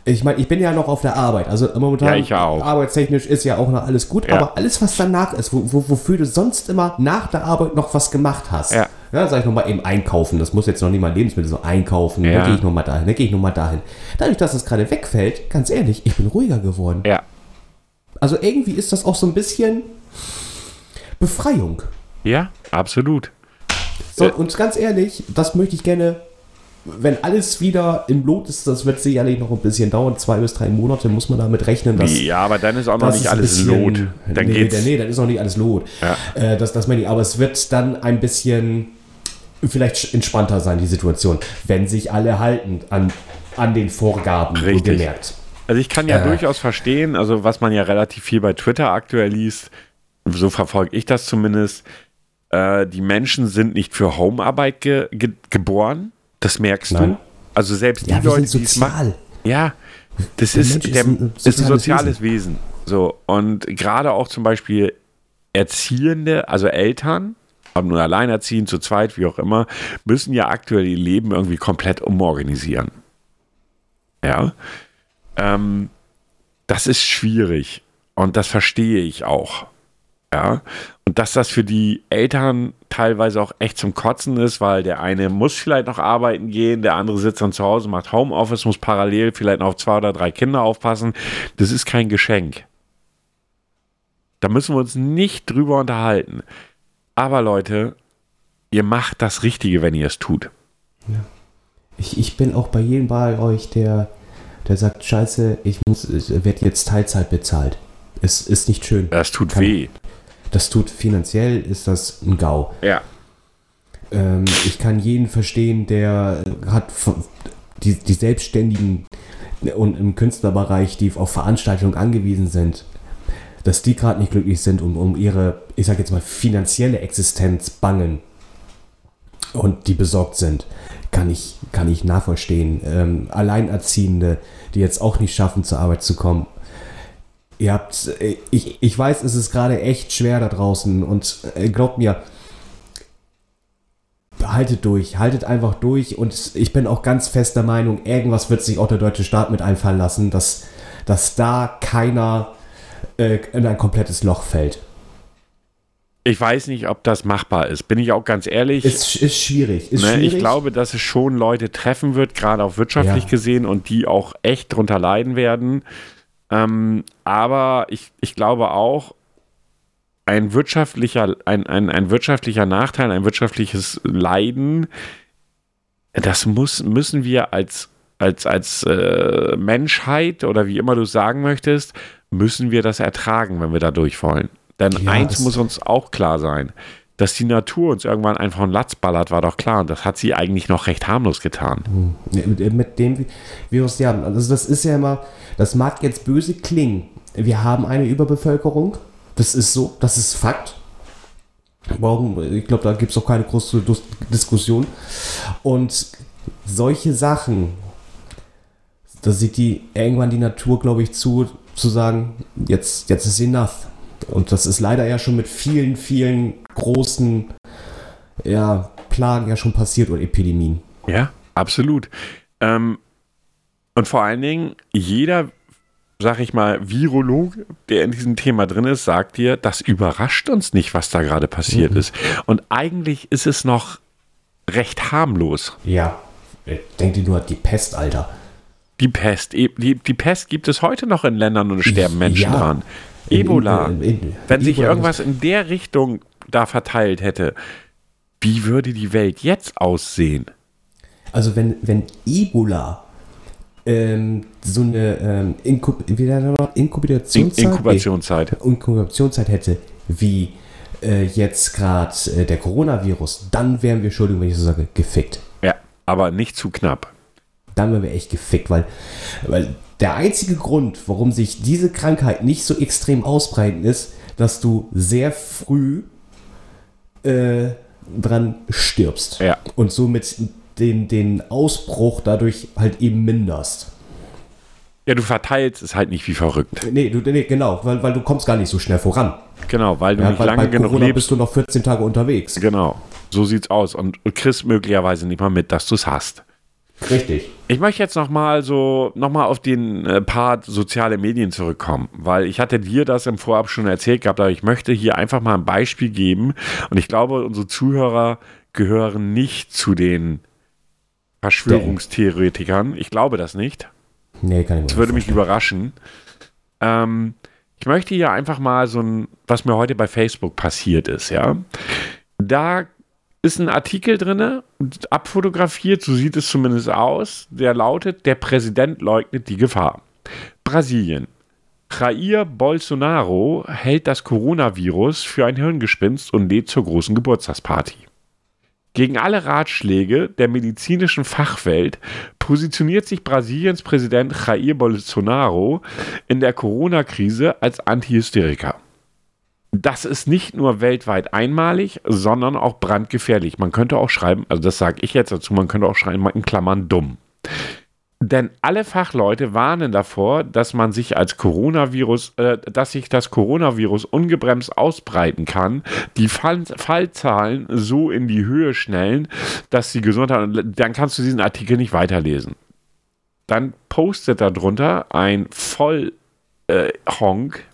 ich meine, ich bin ja noch auf der Arbeit. Also momentan ja, arbeitstechnisch ist ja auch noch alles gut. Ja. Aber alles, was danach ist, wo, wo, wofür du sonst immer nach der Arbeit noch was gemacht hast. Ja. Ja, sag ich nochmal eben einkaufen. Das muss jetzt noch nicht mal Lebensmittel so einkaufen. Ja. Dann gehe ich nochmal dahin, dann gehe ich nochmal dahin. Dadurch, dass es gerade wegfällt, ganz ehrlich, ich bin ruhiger geworden. Ja. Also irgendwie ist das auch so ein bisschen Befreiung. Ja, absolut. So, und ganz ehrlich, das möchte ich gerne wenn alles wieder im Lot ist, das wird sicherlich noch ein bisschen dauern, zwei bis drei Monate muss man damit rechnen. Dass, ja, aber dann ist auch noch nicht alles bisschen, Lot. Dann nee, geht's. nee, dann ist noch nicht alles Lot. Ja. Äh, das, das meine ich, aber es wird dann ein bisschen vielleicht entspannter sein, die Situation, wenn sich alle halten an, an den Vorgaben Richtig. gemerkt. Also ich kann ja äh, durchaus verstehen, also was man ja relativ viel bei Twitter aktuell liest, so verfolge ich das zumindest, äh, die Menschen sind nicht für Homearbeit ge ge geboren, das merkst Nein. du. Also selbst ja, die Leute, die es machen. Ja, das der ist, der, ist, ein, ist ein soziales Wesen. Wesen. So, und gerade auch zum Beispiel Erziehende, also Eltern, ob nur alleinerziehend, zu zweit, wie auch immer, müssen ja aktuell ihr Leben irgendwie komplett umorganisieren. Ja. Ähm, das ist schwierig. Und das verstehe ich auch. Ja. Und dass das für die Eltern teilweise auch echt zum Kotzen ist, weil der eine muss vielleicht noch arbeiten gehen, der andere sitzt dann zu Hause, macht Homeoffice, muss parallel vielleicht noch auf zwei oder drei Kinder aufpassen. Das ist kein Geschenk. Da müssen wir uns nicht drüber unterhalten. Aber Leute, ihr macht das Richtige, wenn ihr es tut. Ja. Ich, ich bin auch bei jedem bei euch, der, der sagt, scheiße, ich, ich werde jetzt Teilzeit bezahlt. Es ist nicht schön. Das tut Kann, weh das tut finanziell, ist das ein GAU. Ja. Ähm, ich kann jeden verstehen, der hat die, die Selbstständigen und im Künstlerbereich, die auf Veranstaltungen angewiesen sind, dass die gerade nicht glücklich sind und um ihre, ich sag jetzt mal, finanzielle Existenz bangen und die besorgt sind, kann ich, kann ich nachvollziehen. Ähm, Alleinerziehende, die jetzt auch nicht schaffen, zur Arbeit zu kommen, Ihr habt, äh, ich, ich weiß, es ist gerade echt schwer da draußen und äh, glaubt mir, haltet durch, haltet einfach durch und ich bin auch ganz fest der Meinung, irgendwas wird sich auch der deutsche Staat mit einfallen lassen, dass, dass da keiner äh, in ein komplettes Loch fällt. Ich weiß nicht, ob das machbar ist, bin ich auch ganz ehrlich. Ist, ist schwierig. Ist ne, schwierig. Ich glaube, dass es schon Leute treffen wird, gerade auch wirtschaftlich ja. gesehen, und die auch echt drunter leiden werden. Ähm, aber ich, ich glaube auch, ein wirtschaftlicher, ein, ein, ein wirtschaftlicher Nachteil, ein wirtschaftliches Leiden, das muss, müssen wir als, als, als äh, Menschheit oder wie immer du sagen möchtest, müssen wir das ertragen, wenn wir da durch wollen. Denn ja, eins muss uns auch klar sein. Dass die Natur uns irgendwann einfach einen Latz ballert, war doch klar. Und das hat sie eigentlich noch recht harmlos getan. Hm. Mit, mit dem Virus, ja, also das ist ja immer, das mag jetzt böse klingen. Wir haben eine Überbevölkerung. Das ist so, das ist Fakt. Warum? Ich glaube, da gibt es auch keine große Diskussion. Und solche Sachen, da sieht die irgendwann die Natur, glaube ich, zu, zu sagen, jetzt, jetzt ist enough. Und das ist leider ja schon mit vielen, vielen großen ja, Plagen ja schon passiert oder Epidemien. Ja, absolut. Ähm, und vor allen Dingen, jeder, sag ich mal, Virologe, der in diesem Thema drin ist, sagt dir, das überrascht uns nicht, was da gerade passiert mhm. ist. Und eigentlich ist es noch recht harmlos. Ja, denk dir nur die Pest, Alter. Die Pest. Die, die Pest gibt es heute noch in Ländern und sterben Menschen ja. dran. Ebola. In, in, in, Wenn sich irgendwas in der Richtung da verteilt hätte, wie würde die Welt jetzt aussehen? Also wenn, wenn Ebola ähm, so eine ähm, Inkub Inkubationszeit, Inkubationszeit. Inkubationszeit hätte, wie äh, jetzt gerade äh, der Coronavirus, dann wären wir, Entschuldigung, wenn ich so sage, gefickt. Ja, aber nicht zu knapp. Dann wären wir echt gefickt, weil, weil der einzige Grund, warum sich diese Krankheit nicht so extrem ausbreiten, ist, dass du sehr früh äh, dran stirbst. Ja. Und somit den, den Ausbruch dadurch halt eben minderst. Ja, du verteilst es halt nicht wie verrückt. Nee, du, nee genau, weil, weil du kommst gar nicht so schnell voran. Genau, weil du ja, nicht weil, lange bei genug Corona lebst. bist du noch 14 Tage unterwegs. Genau, so sieht's aus. Und, und kriegst möglicherweise nicht mal mit, dass du es hast. Richtig. Ich möchte jetzt nochmal so, nochmal auf den äh, Part soziale Medien zurückkommen, weil ich hatte dir das im Vorab schon erzählt gehabt, aber ich möchte hier einfach mal ein Beispiel geben und ich glaube, unsere Zuhörer gehören nicht zu den Verschwörungstheoretikern. Ich glaube das nicht. Nee, kann ich nicht. Das würde mich überraschen. Ähm, ich möchte hier einfach mal so ein, was mir heute bei Facebook passiert ist, ja. Da ist ein Artikel drin, abfotografiert, so sieht es zumindest aus, der lautet, der Präsident leugnet die Gefahr. Brasilien. Jair Bolsonaro hält das Coronavirus für ein Hirngespinst und lädt zur großen Geburtstagsparty. Gegen alle Ratschläge der medizinischen Fachwelt positioniert sich Brasiliens Präsident Jair Bolsonaro in der Corona-Krise als Antihysteriker. Das ist nicht nur weltweit einmalig, sondern auch brandgefährlich. Man könnte auch schreiben, also das sage ich jetzt dazu, man könnte auch schreiben, in Klammern dumm. Denn alle Fachleute warnen davor, dass man sich als Coronavirus, äh, dass sich das Coronavirus ungebremst ausbreiten kann, die Fall Fallzahlen so in die Höhe schnellen, dass die Gesundheit, dann kannst du diesen Artikel nicht weiterlesen. Dann postet darunter ein Vollhonk, äh, ich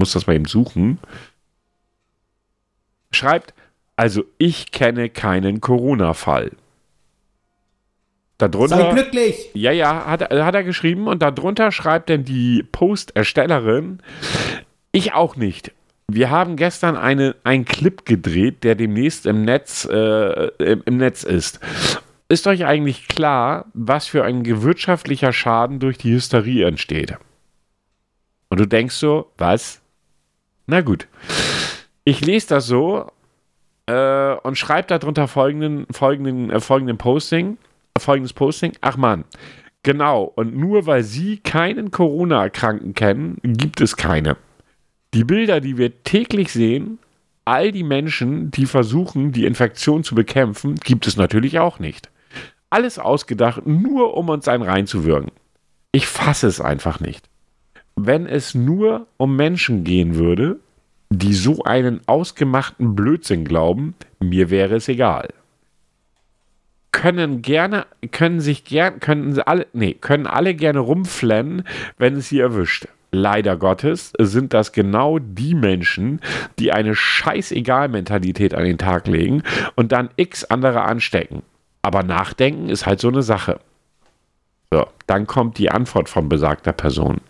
muss das mal eben suchen, schreibt, also ich kenne keinen Corona-Fall. Darunter, Sei glücklich! Ja, ja, hat, hat er geschrieben und darunter schreibt dann die Posterstellerin, ich auch nicht. Wir haben gestern eine, einen Clip gedreht, der demnächst im Netz, äh, im Netz ist. Ist euch eigentlich klar, was für ein wirtschaftlicher Schaden durch die Hysterie entsteht? Und du denkst so, was? Na gut. Ich lese das so äh, und schreibe darunter folgenden, folgenden, äh, folgenden Posting folgendes Posting. Ach man, genau. Und nur weil Sie keinen Corona-Erkrankten kennen, gibt es keine. Die Bilder, die wir täglich sehen, all die Menschen, die versuchen, die Infektion zu bekämpfen, gibt es natürlich auch nicht. Alles ausgedacht, nur um uns einen reinzuwirken. Ich fasse es einfach nicht. Wenn es nur um Menschen gehen würde, die so einen ausgemachten Blödsinn glauben, mir wäre es egal können gerne, können sich gern, können sie alle, nee, können alle gerne rumflennen, wenn es sie erwischt. Leider Gottes sind das genau die Menschen, die eine Scheißegal-Mentalität an den Tag legen und dann x andere anstecken. Aber nachdenken ist halt so eine Sache. So, dann kommt die Antwort von besagter Person.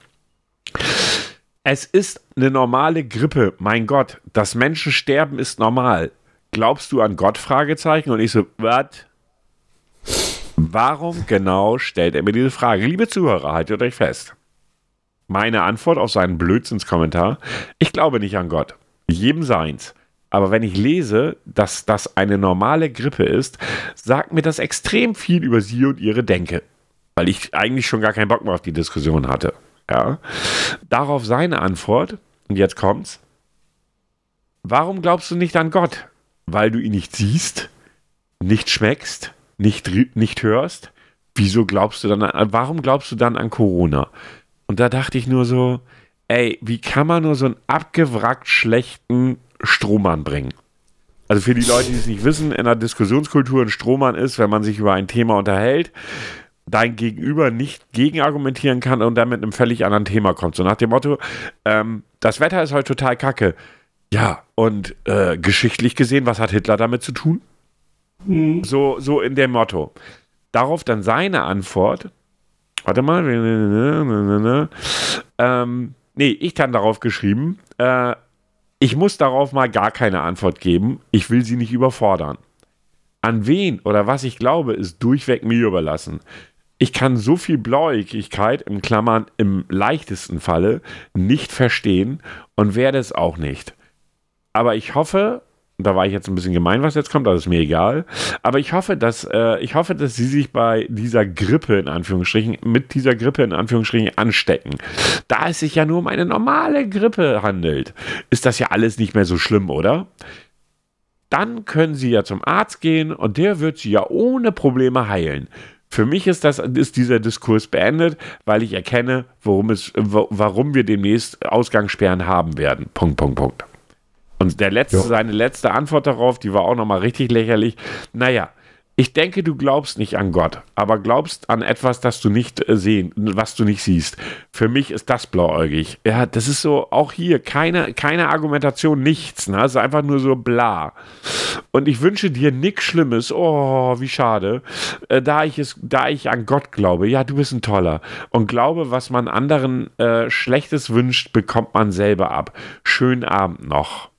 Es ist eine normale Grippe. Mein Gott, dass Menschen sterben ist normal. Glaubst du an Gott? Fragezeichen. Und ich so, was? Warum genau stellt er mir diese Frage? Liebe Zuhörer, haltet euch fest. Meine Antwort auf seinen Blödsinnskommentar: Ich glaube nicht an Gott. Jedem seins. Aber wenn ich lese, dass das eine normale Grippe ist, sagt mir das extrem viel über sie und ihre Denke. Weil ich eigentlich schon gar keinen Bock mehr auf die Diskussion hatte. Ja. Darauf seine Antwort, und jetzt kommt's. Warum glaubst du nicht an Gott? Weil du ihn nicht siehst, nicht schmeckst, nicht, nicht hörst? Wieso glaubst du dann, an, warum glaubst du dann an Corona? Und da dachte ich nur so, ey, wie kann man nur so einen abgewrackt schlechten Strohmann bringen? Also für die Leute, die es nicht wissen, in der Diskussionskultur ein Strohmann ist, wenn man sich über ein Thema unterhält, dein Gegenüber nicht gegenargumentieren kann und dann mit einem völlig anderen Thema kommt. So nach dem Motto, ähm, das Wetter ist heute total kacke. Ja, und äh, geschichtlich gesehen, was hat Hitler damit zu tun? Mhm. So, so in dem Motto. Darauf dann seine Antwort. Warte mal. Ähm, nee, ich dann darauf geschrieben. Äh, ich muss darauf mal gar keine Antwort geben. Ich will sie nicht überfordern. An wen oder was ich glaube, ist durchweg mir überlassen ich kann so viel Blauäugigkeit, im Klammern im leichtesten Falle, nicht verstehen und werde es auch nicht. Aber ich hoffe, da war ich jetzt ein bisschen gemein, was jetzt kommt, das ist mir egal. Aber ich hoffe, dass, äh, ich hoffe, dass sie sich bei dieser Grippe in Anführungsstrichen, mit dieser Grippe in Anführungsstrichen anstecken. Da es sich ja nur um eine normale Grippe handelt, ist das ja alles nicht mehr so schlimm, oder? Dann können sie ja zum Arzt gehen und der wird sie ja ohne Probleme heilen. Für mich ist, das, ist dieser Diskurs beendet, weil ich erkenne, worum es, warum wir demnächst Ausgangssperren haben werden. Punkt, Punkt, Punkt. Und der letzte, seine letzte Antwort darauf, die war auch nochmal richtig lächerlich. Naja, ich denke, du glaubst nicht an Gott, aber glaubst an etwas, das du nicht äh, sehen, was du nicht siehst. Für mich ist das blauäugig. Ja, das ist so, auch hier keine, keine Argumentation, nichts. Ne? Es ist einfach nur so bla. Und ich wünsche dir nichts Schlimmes. Oh, wie schade. Äh, da, ich es, da ich an Gott glaube, ja, du bist ein toller. Und glaube, was man anderen äh, Schlechtes wünscht, bekommt man selber ab. Schönen Abend noch.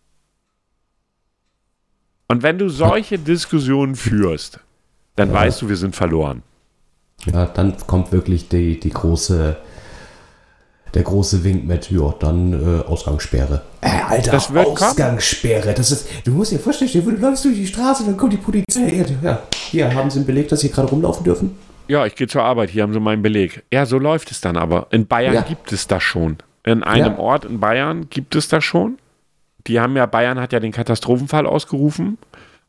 Und wenn du solche Diskussionen führst, dann ja. weißt du, wir sind verloren. Ja, dann kommt wirklich die, die große, der große Wink mit, ja, dann äh, Ausgangssperre. Äh, Alter, das Ausgangssperre. Kommen. Das ist, du musst dir vorstellen, du läufst durch die Straße, dann kommt die Polizei. Ja, hier haben sie einen Beleg, dass sie gerade rumlaufen dürfen. Ja, ich gehe zur Arbeit, hier haben sie meinen Beleg. Ja, so läuft es dann aber. In Bayern ja. gibt es das schon. In einem ja. Ort in Bayern gibt es das schon. Die haben ja, Bayern hat ja den Katastrophenfall ausgerufen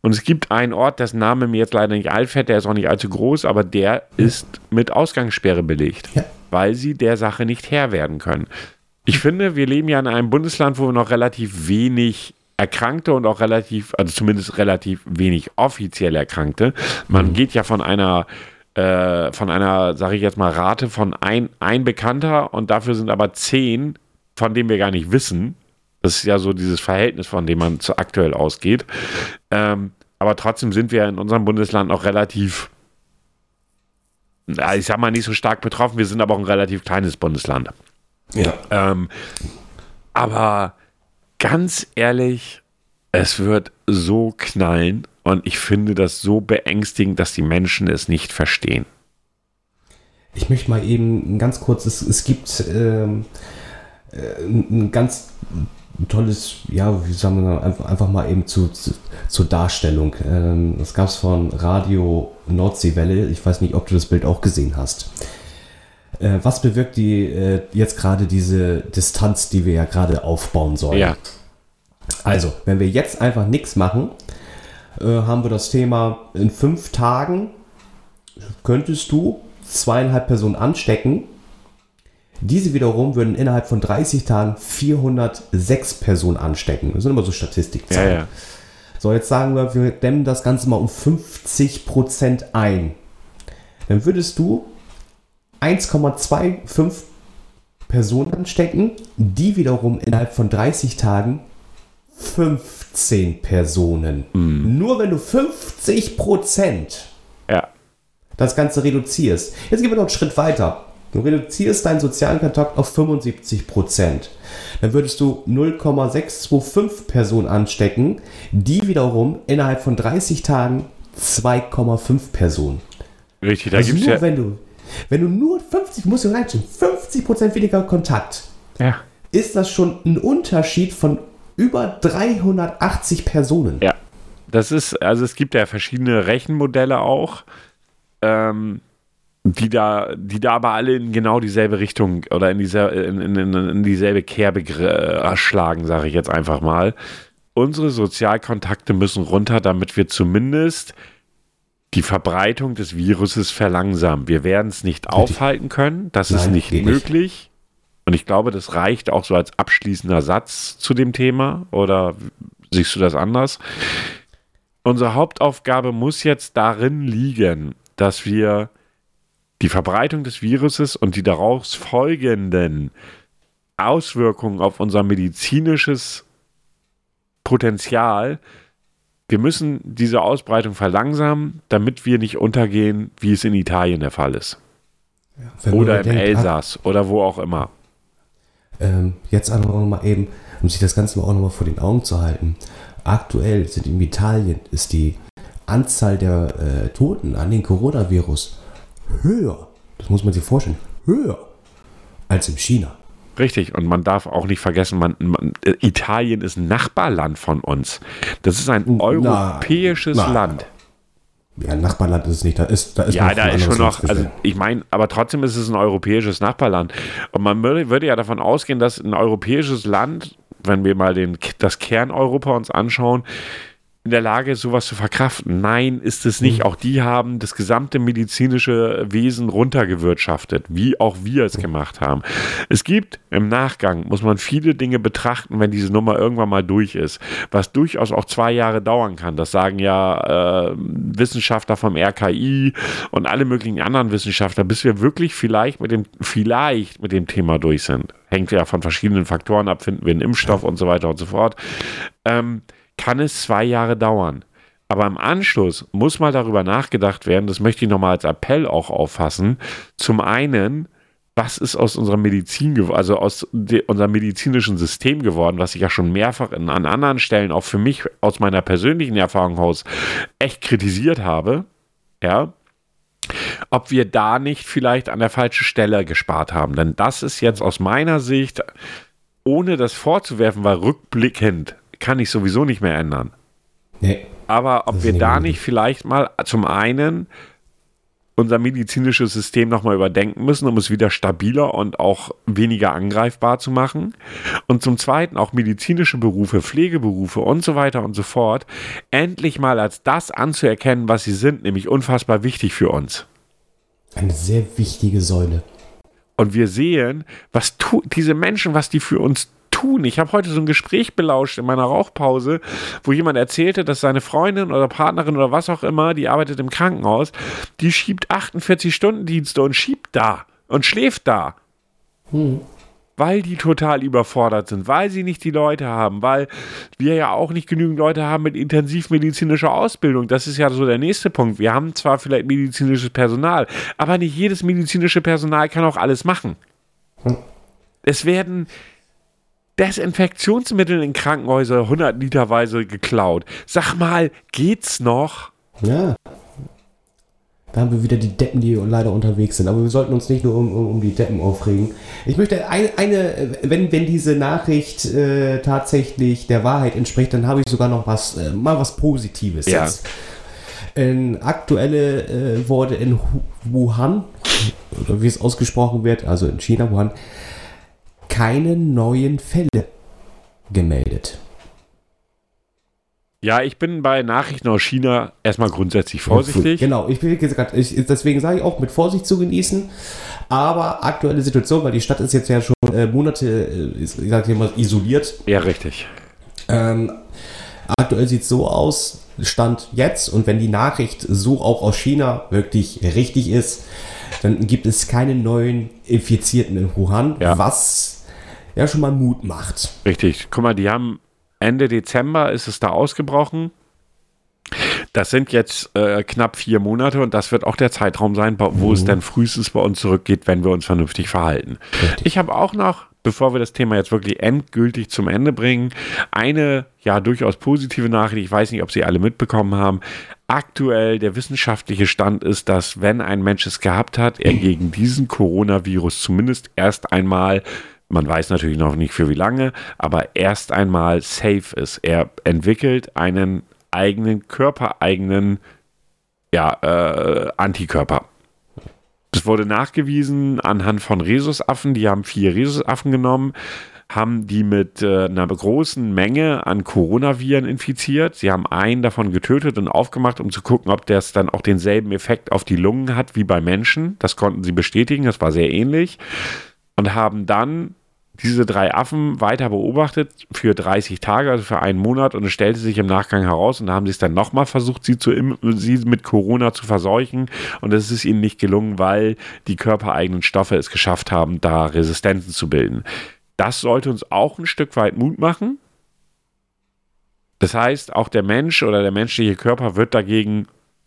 und es gibt einen Ort, dessen Name mir jetzt leider nicht einfällt, der ist auch nicht allzu groß, aber der ist mit Ausgangssperre belegt, ja. weil sie der Sache nicht Herr werden können. Ich finde, wir leben ja in einem Bundesland, wo wir noch relativ wenig Erkrankte und auch relativ, also zumindest relativ wenig offiziell Erkrankte. Man mhm. geht ja von einer äh, von einer, sage ich jetzt mal, Rate von ein, ein Bekannter und dafür sind aber zehn, von denen wir gar nicht wissen, das ist ja so dieses Verhältnis, von dem man zu aktuell ausgeht. Ähm, aber trotzdem sind wir in unserem Bundesland noch relativ, ich sag mal, nicht so stark betroffen. Wir sind aber auch ein relativ kleines Bundesland. Ja. Ähm, aber ganz ehrlich, es wird so knallen und ich finde das so beängstigend, dass die Menschen es nicht verstehen. Ich möchte mal eben ganz kurz, es, es gibt ähm, äh, ein ganz ein tolles, ja, wie sagen wir einfach, einfach mal eben zu, zu zur Darstellung. Ähm, das gab es von Radio Nordseewelle. Ich weiß nicht, ob du das Bild auch gesehen hast. Äh, was bewirkt die äh, jetzt gerade diese Distanz, die wir ja gerade aufbauen sollen? Ja. Also, wenn wir jetzt einfach nichts machen, äh, haben wir das Thema in fünf Tagen könntest du zweieinhalb Personen anstecken diese wiederum würden innerhalb von 30 Tagen 406 Personen anstecken. Das sind immer so Statistikzahlen. Ja, ja. So, jetzt sagen wir, wir dämmen das Ganze mal um 50% ein. Dann würdest du 1,25 Personen anstecken, die wiederum innerhalb von 30 Tagen 15 Personen. Mhm. Nur wenn du 50 ja. das Ganze reduzierst. Jetzt gehen wir noch einen Schritt weiter. Du reduzierst deinen sozialen Kontakt auf 75 Prozent. Dann würdest du 0,625 Personen anstecken, die wiederum innerhalb von 30 Tagen 2,5 Personen. Richtig, da Also gibt es nur ja. wenn du, wenn du nur 50, musst du reinstellen, 50 Prozent weniger Kontakt, ja. ist das schon ein Unterschied von über 380 Personen. Ja, das ist, also es gibt ja verschiedene Rechenmodelle auch, ähm, die da, die da aber alle in genau dieselbe Richtung oder in, dieser, in, in, in, dieselbe Kerbe gr- schlagen, sage ich jetzt einfach mal. Unsere Sozialkontakte müssen runter, damit wir zumindest die Verbreitung des Viruses verlangsamen. Wir werden es nicht aufhalten können, das ist Nein, nicht geht nicht. möglich. Und ich glaube, das reicht auch so als abschließender Satz zu dem Thema. Oder siehst du das anders? Unsere Hauptaufgabe muss jetzt darin liegen, dass wir die Verbreitung des Viruses und die daraus folgenden Auswirkungen auf unser medizinisches Potenzial, wir müssen diese Ausbreitung verlangsamen, damit wir nicht untergehen, wie es in Italien der Fall ist. Man Oder im Elsass oder wo auch immer. Ähm, jetzt auch noch mal eben, um sich das Ganze auch noch mal vor den Augen zu halten. Aktuell sind in Italien ist die Anzahl der äh, Toten an den Coronavirus höher. Das muss man sich vorstellen. Höher als in China. Richtig, und man darf auch nicht vergessen, man, man, äh, Italien ist ein Nachbarland von uns. Das ist ein Na, europäisches na. Land. Ja, Nachbarland ist es nicht. Da ist, da ist Ja, da ein ist schon noch, also ich meine, aber trotzdem ist es ein europäisches Nachbarland. Und man würde, würde ja davon ausgehen, dass ein europäisches Land, wenn wir mal den, das Kerneuropa uns anschauen, in der Lage sowas zu verkraften. Nein, ist es nicht. Auch die haben das gesamte medizinische Wesen runtergewirtschaftet, wie auch wir es gemacht haben. Es gibt im Nachgang, muss man viele Dinge betrachten, wenn diese Nummer irgendwann mal durch ist, was durchaus auch zwei Jahre dauern kann. Das sagen ja äh, Wissenschaftler vom RKI und alle möglichen anderen Wissenschaftler, bis wir wirklich vielleicht mit dem, vielleicht mit dem Thema durch sind. Hängt ja von verschiedenen Faktoren ab, finden wir einen Impfstoff und so weiter und so fort. Ähm, kann es zwei Jahre dauern. Aber im Anschluss muss mal darüber nachgedacht werden, das möchte ich nochmal als Appell auch auffassen. Zum einen, was ist aus unserer Medizin, also aus unserem medizinischen System geworden, was ich ja schon mehrfach in, an anderen Stellen auch für mich aus meiner persönlichen Erfahrung aus echt kritisiert habe. Ja. Ob wir da nicht vielleicht an der falschen Stelle gespart haben. Denn das ist jetzt aus meiner Sicht, ohne das vorzuwerfen, weil rückblickend kann ich sowieso nicht mehr ändern. Nee. Aber ob wir da nicht vielleicht mal zum einen unser medizinisches System nochmal überdenken müssen, um es wieder stabiler und auch weniger angreifbar zu machen. Und zum Zweiten auch medizinische Berufe, Pflegeberufe und so weiter und so fort, endlich mal als das anzuerkennen, was sie sind, nämlich unfassbar wichtig für uns. Eine sehr wichtige Säule. Und wir sehen, was diese Menschen, was die für uns tun. Ich habe heute so ein Gespräch belauscht in meiner Rauchpause, wo jemand erzählte, dass seine Freundin oder Partnerin oder was auch immer, die arbeitet im Krankenhaus, die schiebt 48 Stunden Dienste und schiebt da und schläft da. Weil die total überfordert sind, weil sie nicht die Leute haben, weil wir ja auch nicht genügend Leute haben mit intensivmedizinischer Ausbildung. Das ist ja so der nächste Punkt. Wir haben zwar vielleicht medizinisches Personal, aber nicht jedes medizinische Personal kann auch alles machen. Es werden Desinfektionsmittel in Krankenhäuser 100 Literweise geklaut. Sag mal, geht's noch? Ja. Da haben wir wieder die Deppen, die leider unterwegs sind. Aber wir sollten uns nicht nur um, um, um die Deppen aufregen. Ich möchte eine, eine wenn, wenn diese Nachricht äh, tatsächlich der Wahrheit entspricht, dann habe ich sogar noch was, äh, mal was Positives Ja. jetzt. In aktuelle äh, wurde in Wuhan, oder wie es ausgesprochen wird, also in China, Wuhan, keine neuen Fälle gemeldet. Ja, ich bin bei Nachrichten aus China erstmal grundsätzlich vorsichtig. Genau, ich will gesagt, ich, deswegen sage ich auch mit Vorsicht zu genießen. Aber aktuelle Situation, weil die Stadt ist jetzt ja schon äh, Monate, äh, ich sage mal, isoliert. Ja, richtig. Ähm, aktuell sieht es so aus, Stand jetzt, und wenn die Nachricht so auch aus China wirklich richtig ist, dann gibt es keine neuen Infizierten in Wuhan, Ja. was ja schon mal Mut macht. Richtig. Guck mal, die haben Ende Dezember ist es da ausgebrochen. Das sind jetzt äh, knapp vier Monate und das wird auch der Zeitraum sein, wo mhm. es dann frühestens bei uns zurückgeht, wenn wir uns vernünftig verhalten. Richtig. Ich habe auch noch, bevor wir das Thema jetzt wirklich endgültig zum Ende bringen, eine ja durchaus positive Nachricht. Ich weiß nicht, ob Sie alle mitbekommen haben. Aktuell der wissenschaftliche Stand ist, dass wenn ein Mensch es gehabt hat, er gegen diesen Coronavirus zumindest erst einmal man weiß natürlich noch nicht für wie lange, aber erst einmal safe ist. Er entwickelt einen eigenen körpereigenen ja, äh, Antikörper. Das wurde nachgewiesen anhand von Rhesusaffen. Die haben vier Rhesusaffen genommen, haben die mit äh, einer großen Menge an Coronaviren infiziert. Sie haben einen davon getötet und aufgemacht, um zu gucken, ob das dann auch denselben Effekt auf die Lungen hat wie bei Menschen. Das konnten sie bestätigen, das war sehr ähnlich. Und haben dann diese drei Affen weiter beobachtet für 30 Tage, also für einen Monat, und es stellte sich im Nachgang heraus, und da haben sie es dann nochmal versucht, sie, zu, sie mit Corona zu verseuchen, und es ist ihnen nicht gelungen, weil die körpereigenen Stoffe es geschafft haben, da Resistenzen zu bilden. Das sollte uns auch ein Stück weit Mut machen. Das heißt, auch der Mensch oder der menschliche Körper wird dagegen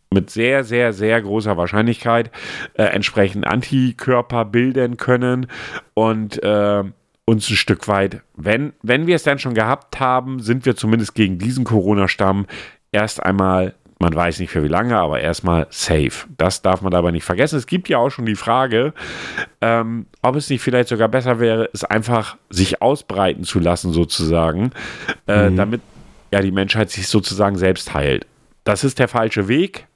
mit sehr, sehr, sehr großer Wahrscheinlichkeit äh, entsprechend Antikörper bilden können und äh, uns ein Stück weit, wenn, wenn wir es dann schon gehabt haben, sind wir zumindest gegen diesen Corona-Stamm erst einmal, man weiß nicht für wie lange, aber erstmal safe. Das darf man dabei nicht vergessen. Es gibt ja auch schon die Frage, ähm, ob es nicht vielleicht sogar besser wäre, es einfach sich ausbreiten zu lassen, sozusagen, äh, mhm. damit ja die Menschheit sich sozusagen selbst heilt. Das ist der falsche Weg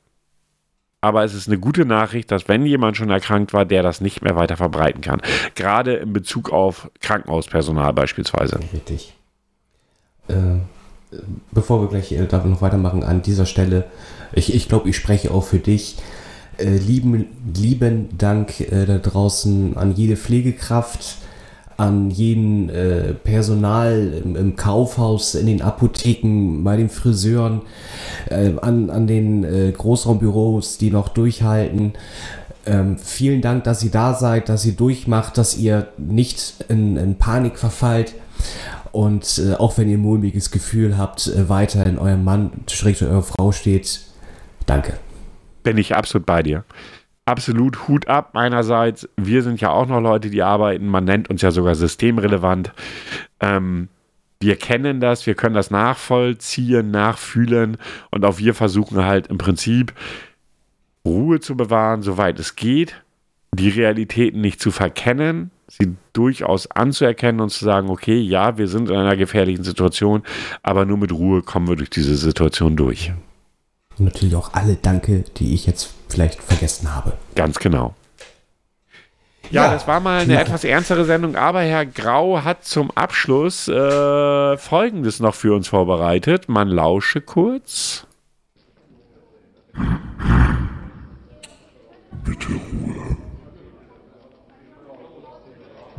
aber es ist eine gute Nachricht, dass wenn jemand schon erkrankt war, der das nicht mehr weiter verbreiten kann. Gerade in Bezug auf Krankenhauspersonal beispielsweise. Richtig. Äh, bevor wir gleich äh, noch weitermachen, an dieser Stelle, ich, ich glaube, ich spreche auch für dich. Äh, lieben, lieben Dank äh, da draußen an jede Pflegekraft, an jeden äh, Personal im, im, Kaufhaus, in den Apotheken, bei den Friseuren, äh, an, an den äh, Großraumbüros, die noch durchhalten. Ähm, vielen Dank, dass ihr da seid, dass ihr durchmacht, dass ihr nicht in, in Panik verfallt. Und äh, auch wenn ihr ein mulmiges Gefühl habt, äh, weiter in eurem Mann, schräg eure Frau steht, danke. Bin ich absolut bei dir absolut Hut ab meinerseits. Wir sind ja auch noch Leute, die arbeiten. Man nennt uns ja sogar systemrelevant. Ähm, wir kennen das, wir können das nachvollziehen, nachfühlen und auch wir versuchen halt im Prinzip Ruhe zu bewahren, soweit es geht, die Realitäten nicht zu verkennen, sie durchaus anzuerkennen und zu sagen, okay, ja, wir sind in einer gefährlichen Situation, aber nur mit Ruhe kommen wir durch diese Situation durch. Und natürlich auch alle Danke, die ich jetzt vielleicht vergessen habe. Ganz genau. Ja, ja, das war mal eine ja. etwas ernstere Sendung, aber Herr Grau hat zum Abschluss äh, Folgendes noch für uns vorbereitet. Man lausche kurz. Bitte Ruhe.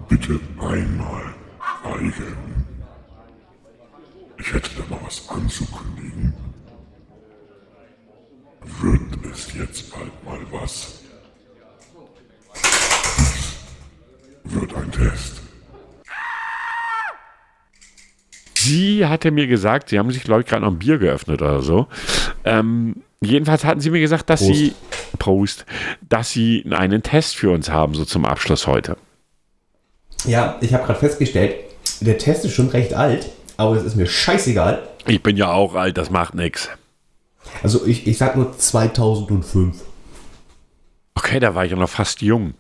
Bitte einmal schweigen. Ich hätte da mal was anzukündigen wird es jetzt bald mal was. Dies wird ein Test. Sie hatte mir gesagt, Sie haben sich, glaube ich, gerade noch ein Bier geöffnet oder so. Ähm, jedenfalls hatten Sie mir gesagt, dass Prost. Sie, Prost, dass Sie einen Test für uns haben, so zum Abschluss heute. Ja, ich habe gerade festgestellt, der Test ist schon recht alt, aber es ist mir scheißegal. Ich bin ja auch alt, das macht nichts. Also ich, ich sag nur 2005. Okay, da war ich ja noch fast jung.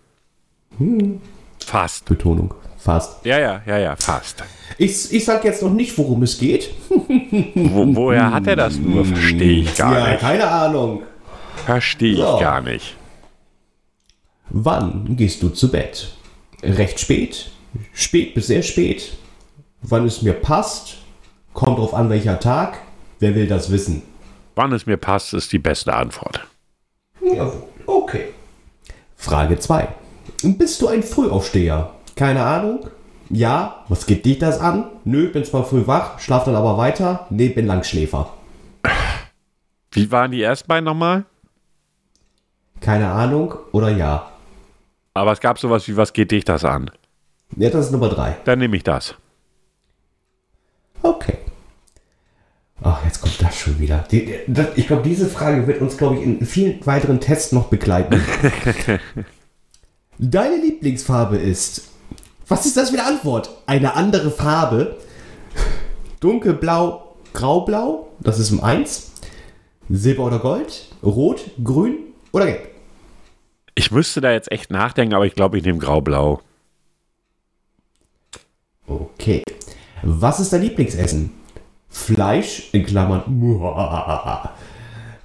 Hm. Fast. Betonung. Fast. Ja, ja, ja, ja, fast. Ich, ich sag jetzt noch nicht, worum es geht. Wo, woher hat er das nur? Verstehe ich gar ja, nicht. keine Ahnung. Verstehe ich so. gar nicht. Wann gehst du zu Bett? Recht spät? Spät bis sehr spät? Wann es mir passt? Kommt drauf an, welcher Tag? Wer will das wissen? Wann es mir passt, ist die beste Antwort. Ja, okay. Frage 2. Bist du ein Frühaufsteher? Keine Ahnung. Ja, was geht dich das an? Nö, bin zwar früh wach, schlaf dann aber weiter. Nee, bin Langschläfer. Wie waren die ersten beiden nochmal? Keine Ahnung oder ja. Aber es gab sowas wie, was geht dich das an? Ja, das ist Nummer 3. Dann nehme ich das. Okay. Ach, jetzt kommt das schon wieder. Die, die, das, ich glaube, diese Frage wird uns, glaube ich, in vielen weiteren Tests noch begleiten. Deine Lieblingsfarbe ist. Was ist das für eine Antwort? Eine andere Farbe. Dunkelblau, graublau. Das ist um 1. Silber oder Gold. Rot, grün oder gelb. Ich müsste da jetzt echt nachdenken, aber ich glaube, ich nehme Grau-Blau. Okay. Was ist dein Lieblingsessen? Fleisch in Klammern.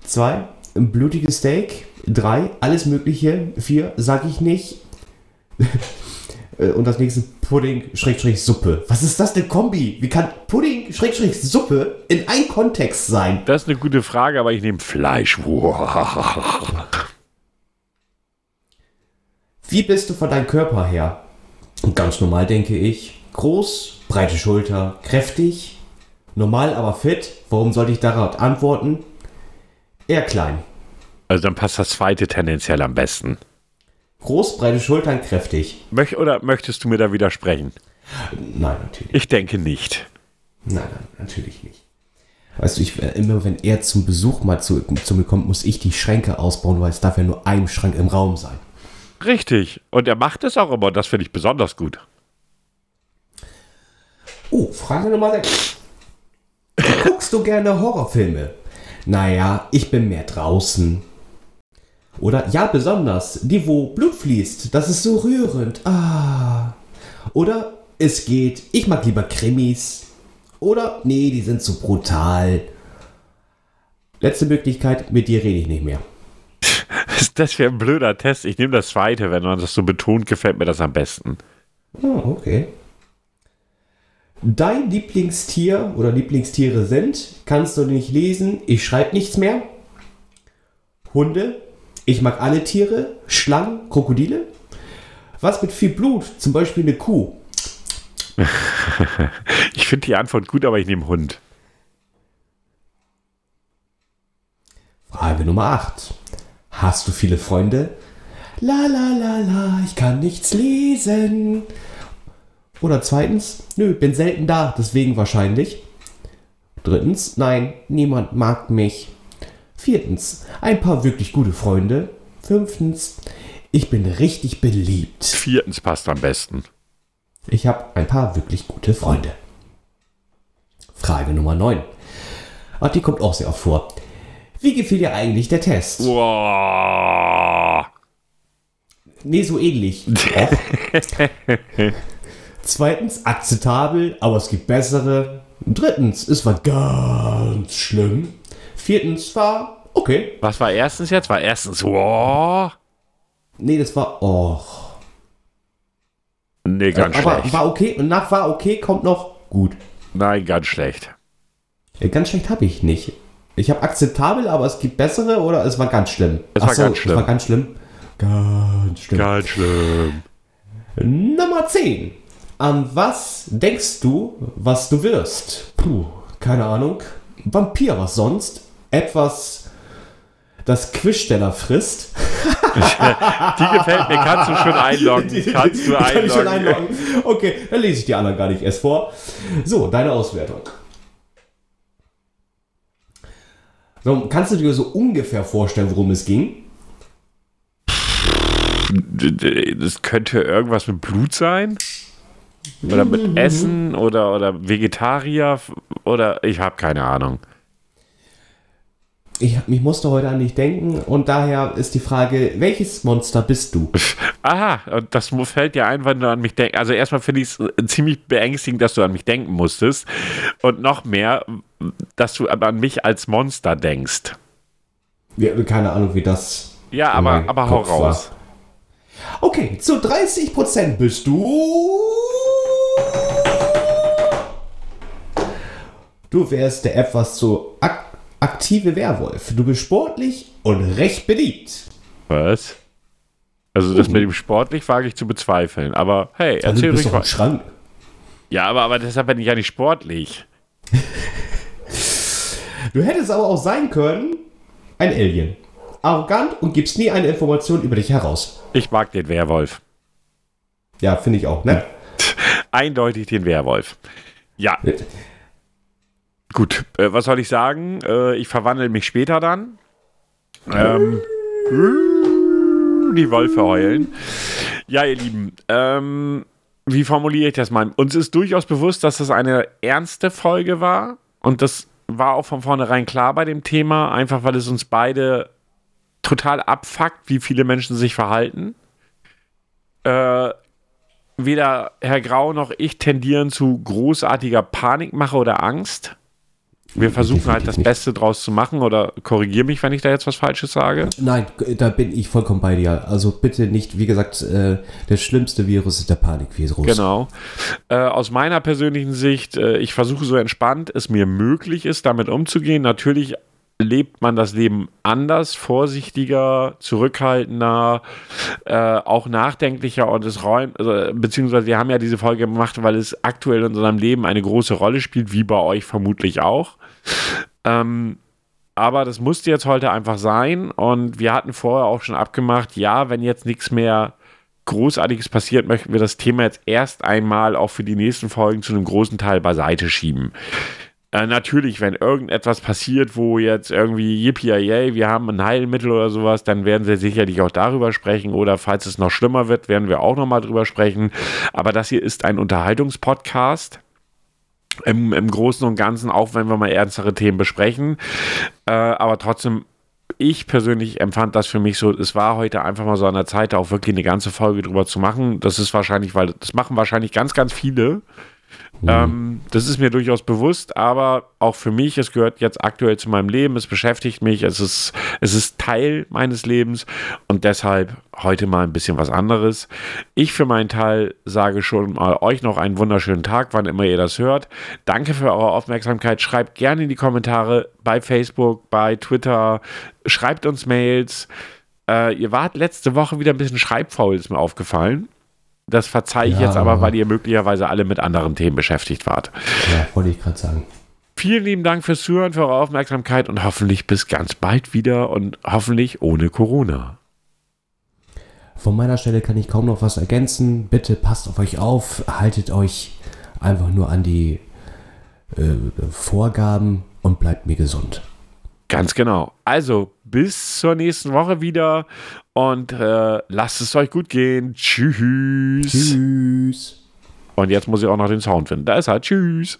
Zwei. Blutiges Steak. Drei. Alles Mögliche. Vier. Sag ich nicht. Äh, Und das nächste Pudding Schrägstrich Suppe. Was ist das denn Kombi? Wie kann Pudding Schrägstrich Suppe in ein Kontext sein? Das ist eine gute Frage, aber ich nehme Fleisch. Wie bist du von deinem Körper her? Ganz normal denke ich. Groß, breite Schulter, kräftig. Normal, aber fit. Warum sollte ich darauf antworten? Eher klein. Also dann passt das zweite tendenziell am besten. Groß, breite Schultern, kräftig. Möch oder möchtest du mir da widersprechen? Nein, natürlich. Ich denke nicht. Nein, nein, natürlich nicht. Weißt du, ich, äh, immer wenn er zum Besuch mal zu, zu mir kommt, muss ich die Schränke ausbauen, weil es darf ja nur ein Schrank im Raum sein. Richtig. Und er macht es auch immer. Das finde ich besonders gut. Oh, Frage Nummer 6. Guckst du gerne Horrorfilme? Naja, ich bin mehr draußen. Oder ja, besonders, die, wo Blut fließt. Das ist so rührend. Ah. Oder es geht, ich mag lieber Krimis. Oder nee, die sind zu brutal. Letzte Möglichkeit, mit dir rede ich nicht mehr. Das wäre ein blöder Test. Ich nehme das zweite. Wenn man das so betont, gefällt mir das am besten. Ah, okay. Dein Lieblingstier oder Lieblingstiere sind, kannst du nicht lesen, ich schreibe nichts mehr. Hunde, ich mag alle Tiere, Schlangen, Krokodile. Was mit viel Blut, zum Beispiel eine Kuh. Ich finde die Antwort gut, aber ich nehme Hund. Frage Nummer 8. Hast du viele Freunde? La la la la, ich kann nichts lesen. Oder zweitens, nö, bin selten da, deswegen wahrscheinlich. Drittens, nein, niemand mag mich. Viertens, ein paar wirklich gute Freunde. Fünftens, ich bin richtig beliebt. Viertens passt am besten. Ich habe ein paar wirklich gute Freunde. Frage Nummer 9. Ach, die kommt auch sehr oft vor. Wie gefiel dir eigentlich der Test? Wow. Nee, so ähnlich. Auch. Zweitens, akzeptabel, aber es gibt bessere. Drittens, es war ganz schlimm. Viertens war okay. Was war erstens jetzt? War erstens wow. Nee, das war oh. Nee, ganz aber schlecht. war okay und nach war okay kommt noch gut. Nein, ganz schlecht. Äh, Ganz schlecht habe ich nicht. Ich habe akzeptabel, aber es gibt bessere oder es war ganz schlimm. Es war so, ganz schlimm. Es war ganz schlimm. Ganz schlimm. Ganz schlimm. Nummer 10. An was denkst du, was du wirst? Puh, keine Ahnung. Vampir, was sonst? Etwas, das Quizsteller frisst. Die gefällt mir. Kannst du schon einloggen. Kannst du Kann ich schon einloggen. einloggen? Okay, dann lese ich die anderen gar nicht erst vor. So, deine Auswertung. So, kannst du dir so ungefähr vorstellen, worum es ging? Das könnte irgendwas mit Blut sein. Oder mit Essen oder, oder Vegetarier oder ich habe keine Ahnung. Ich, ich musste heute an dich denken und daher ist die Frage, welches Monster bist du? Aha, und das fällt dir ein, wenn du an mich denkst. Also erstmal finde ich es äh, ziemlich beängstigend, dass du an mich denken musstest. Und noch mehr, dass du an mich als Monster denkst. Ja, keine Ahnung, wie das. Ja, aber, aber hau Kopf war. raus. Okay, zu 30% bist du. Du wärst der etwas zu ak aktive Werwolf. Du bist sportlich und recht beliebt. Was? Also das mit dem sportlich wage ich zu bezweifeln. Aber hey, Also, erzähl du bist ruhig doch im. Schrank. Ja, aber, aber deshalb bin ich ja nicht sportlich. Du hättest aber auch sein können, ein Alien. Arrogant und gibst nie eine Information über dich heraus. Ich mag den Werwolf. Ja, finde ich auch, ne? Eindeutig den Werwolf. Ja, Gut, äh, was soll ich sagen? Äh, ich verwandle mich später dann. Ähm, die Wölfe heulen. Ja, ihr Lieben, ähm, wie formuliere ich das mal? Uns ist durchaus bewusst, dass das eine ernste Folge war. Und das war auch von vornherein klar bei dem Thema, einfach weil es uns beide total abfuckt, wie viele Menschen sich verhalten. Äh, weder Herr Grau noch ich tendieren zu großartiger Panikmache oder Angst. Wir versuchen halt das Beste draus zu machen oder korrigiere mich, wenn ich da jetzt was Falsches sage. Nein, da bin ich vollkommen bei dir. Also bitte nicht, wie gesagt, äh, der schlimmste Virus ist der Panikvirus. Genau. Äh, aus meiner persönlichen Sicht, äh, ich versuche so entspannt es mir möglich ist, damit umzugehen. Natürlich lebt man das Leben anders, vorsichtiger, zurückhaltender, äh, auch nachdenklicher und es räumt, also, beziehungsweise wir haben ja diese Folge gemacht, weil es aktuell in unserem Leben eine große Rolle spielt, wie bei euch vermutlich auch. Ähm, aber das musste jetzt heute einfach sein und wir hatten vorher auch schon abgemacht, ja, wenn jetzt nichts mehr Großartiges passiert, möchten wir das Thema jetzt erst einmal auch für die nächsten Folgen zu einem großen Teil beiseite schieben. Äh, natürlich, wenn irgendetwas passiert, wo jetzt irgendwie yippie wir haben ein Heilmittel oder sowas, dann werden wir sicherlich auch darüber sprechen oder falls es noch schlimmer wird, werden wir auch nochmal drüber sprechen. Aber das hier ist ein Unterhaltungspodcast im, im Großen und Ganzen, auch wenn wir mal ernstere Themen besprechen. Äh, aber trotzdem, ich persönlich empfand das für mich so, es war heute einfach mal so an der Zeit, auch wirklich eine ganze Folge drüber zu machen. Das ist wahrscheinlich, weil das machen wahrscheinlich ganz, ganz viele. Mhm. Ähm, das ist mir durchaus bewusst, aber auch für mich, es gehört jetzt aktuell zu meinem Leben, es beschäftigt mich, es ist, es ist Teil meines Lebens und deshalb heute mal ein bisschen was anderes. Ich für meinen Teil sage schon mal euch noch einen wunderschönen Tag, wann immer ihr das hört. Danke für eure Aufmerksamkeit. Schreibt gerne in die Kommentare bei Facebook, bei Twitter, schreibt uns Mails. Äh, ihr wart letzte Woche wieder ein bisschen schreibfaul, ist mir aufgefallen. Das verzeihe ich ja, jetzt aber, weil ihr möglicherweise alle mit anderen Themen beschäftigt wart. Ja, wollte ich gerade sagen. Vielen lieben Dank fürs Zuhören, für eure Aufmerksamkeit und hoffentlich bis ganz bald wieder und hoffentlich ohne Corona. Von meiner Stelle kann ich kaum noch was ergänzen. Bitte passt auf euch auf, haltet euch einfach nur an die äh, Vorgaben und bleibt mir gesund. Ganz genau. Also bis zur nächsten Woche wieder und äh, lasst es euch gut gehen. Tschüss. Tschüss. Und jetzt muss ich auch noch den Sound finden. Da ist er. Tschüss.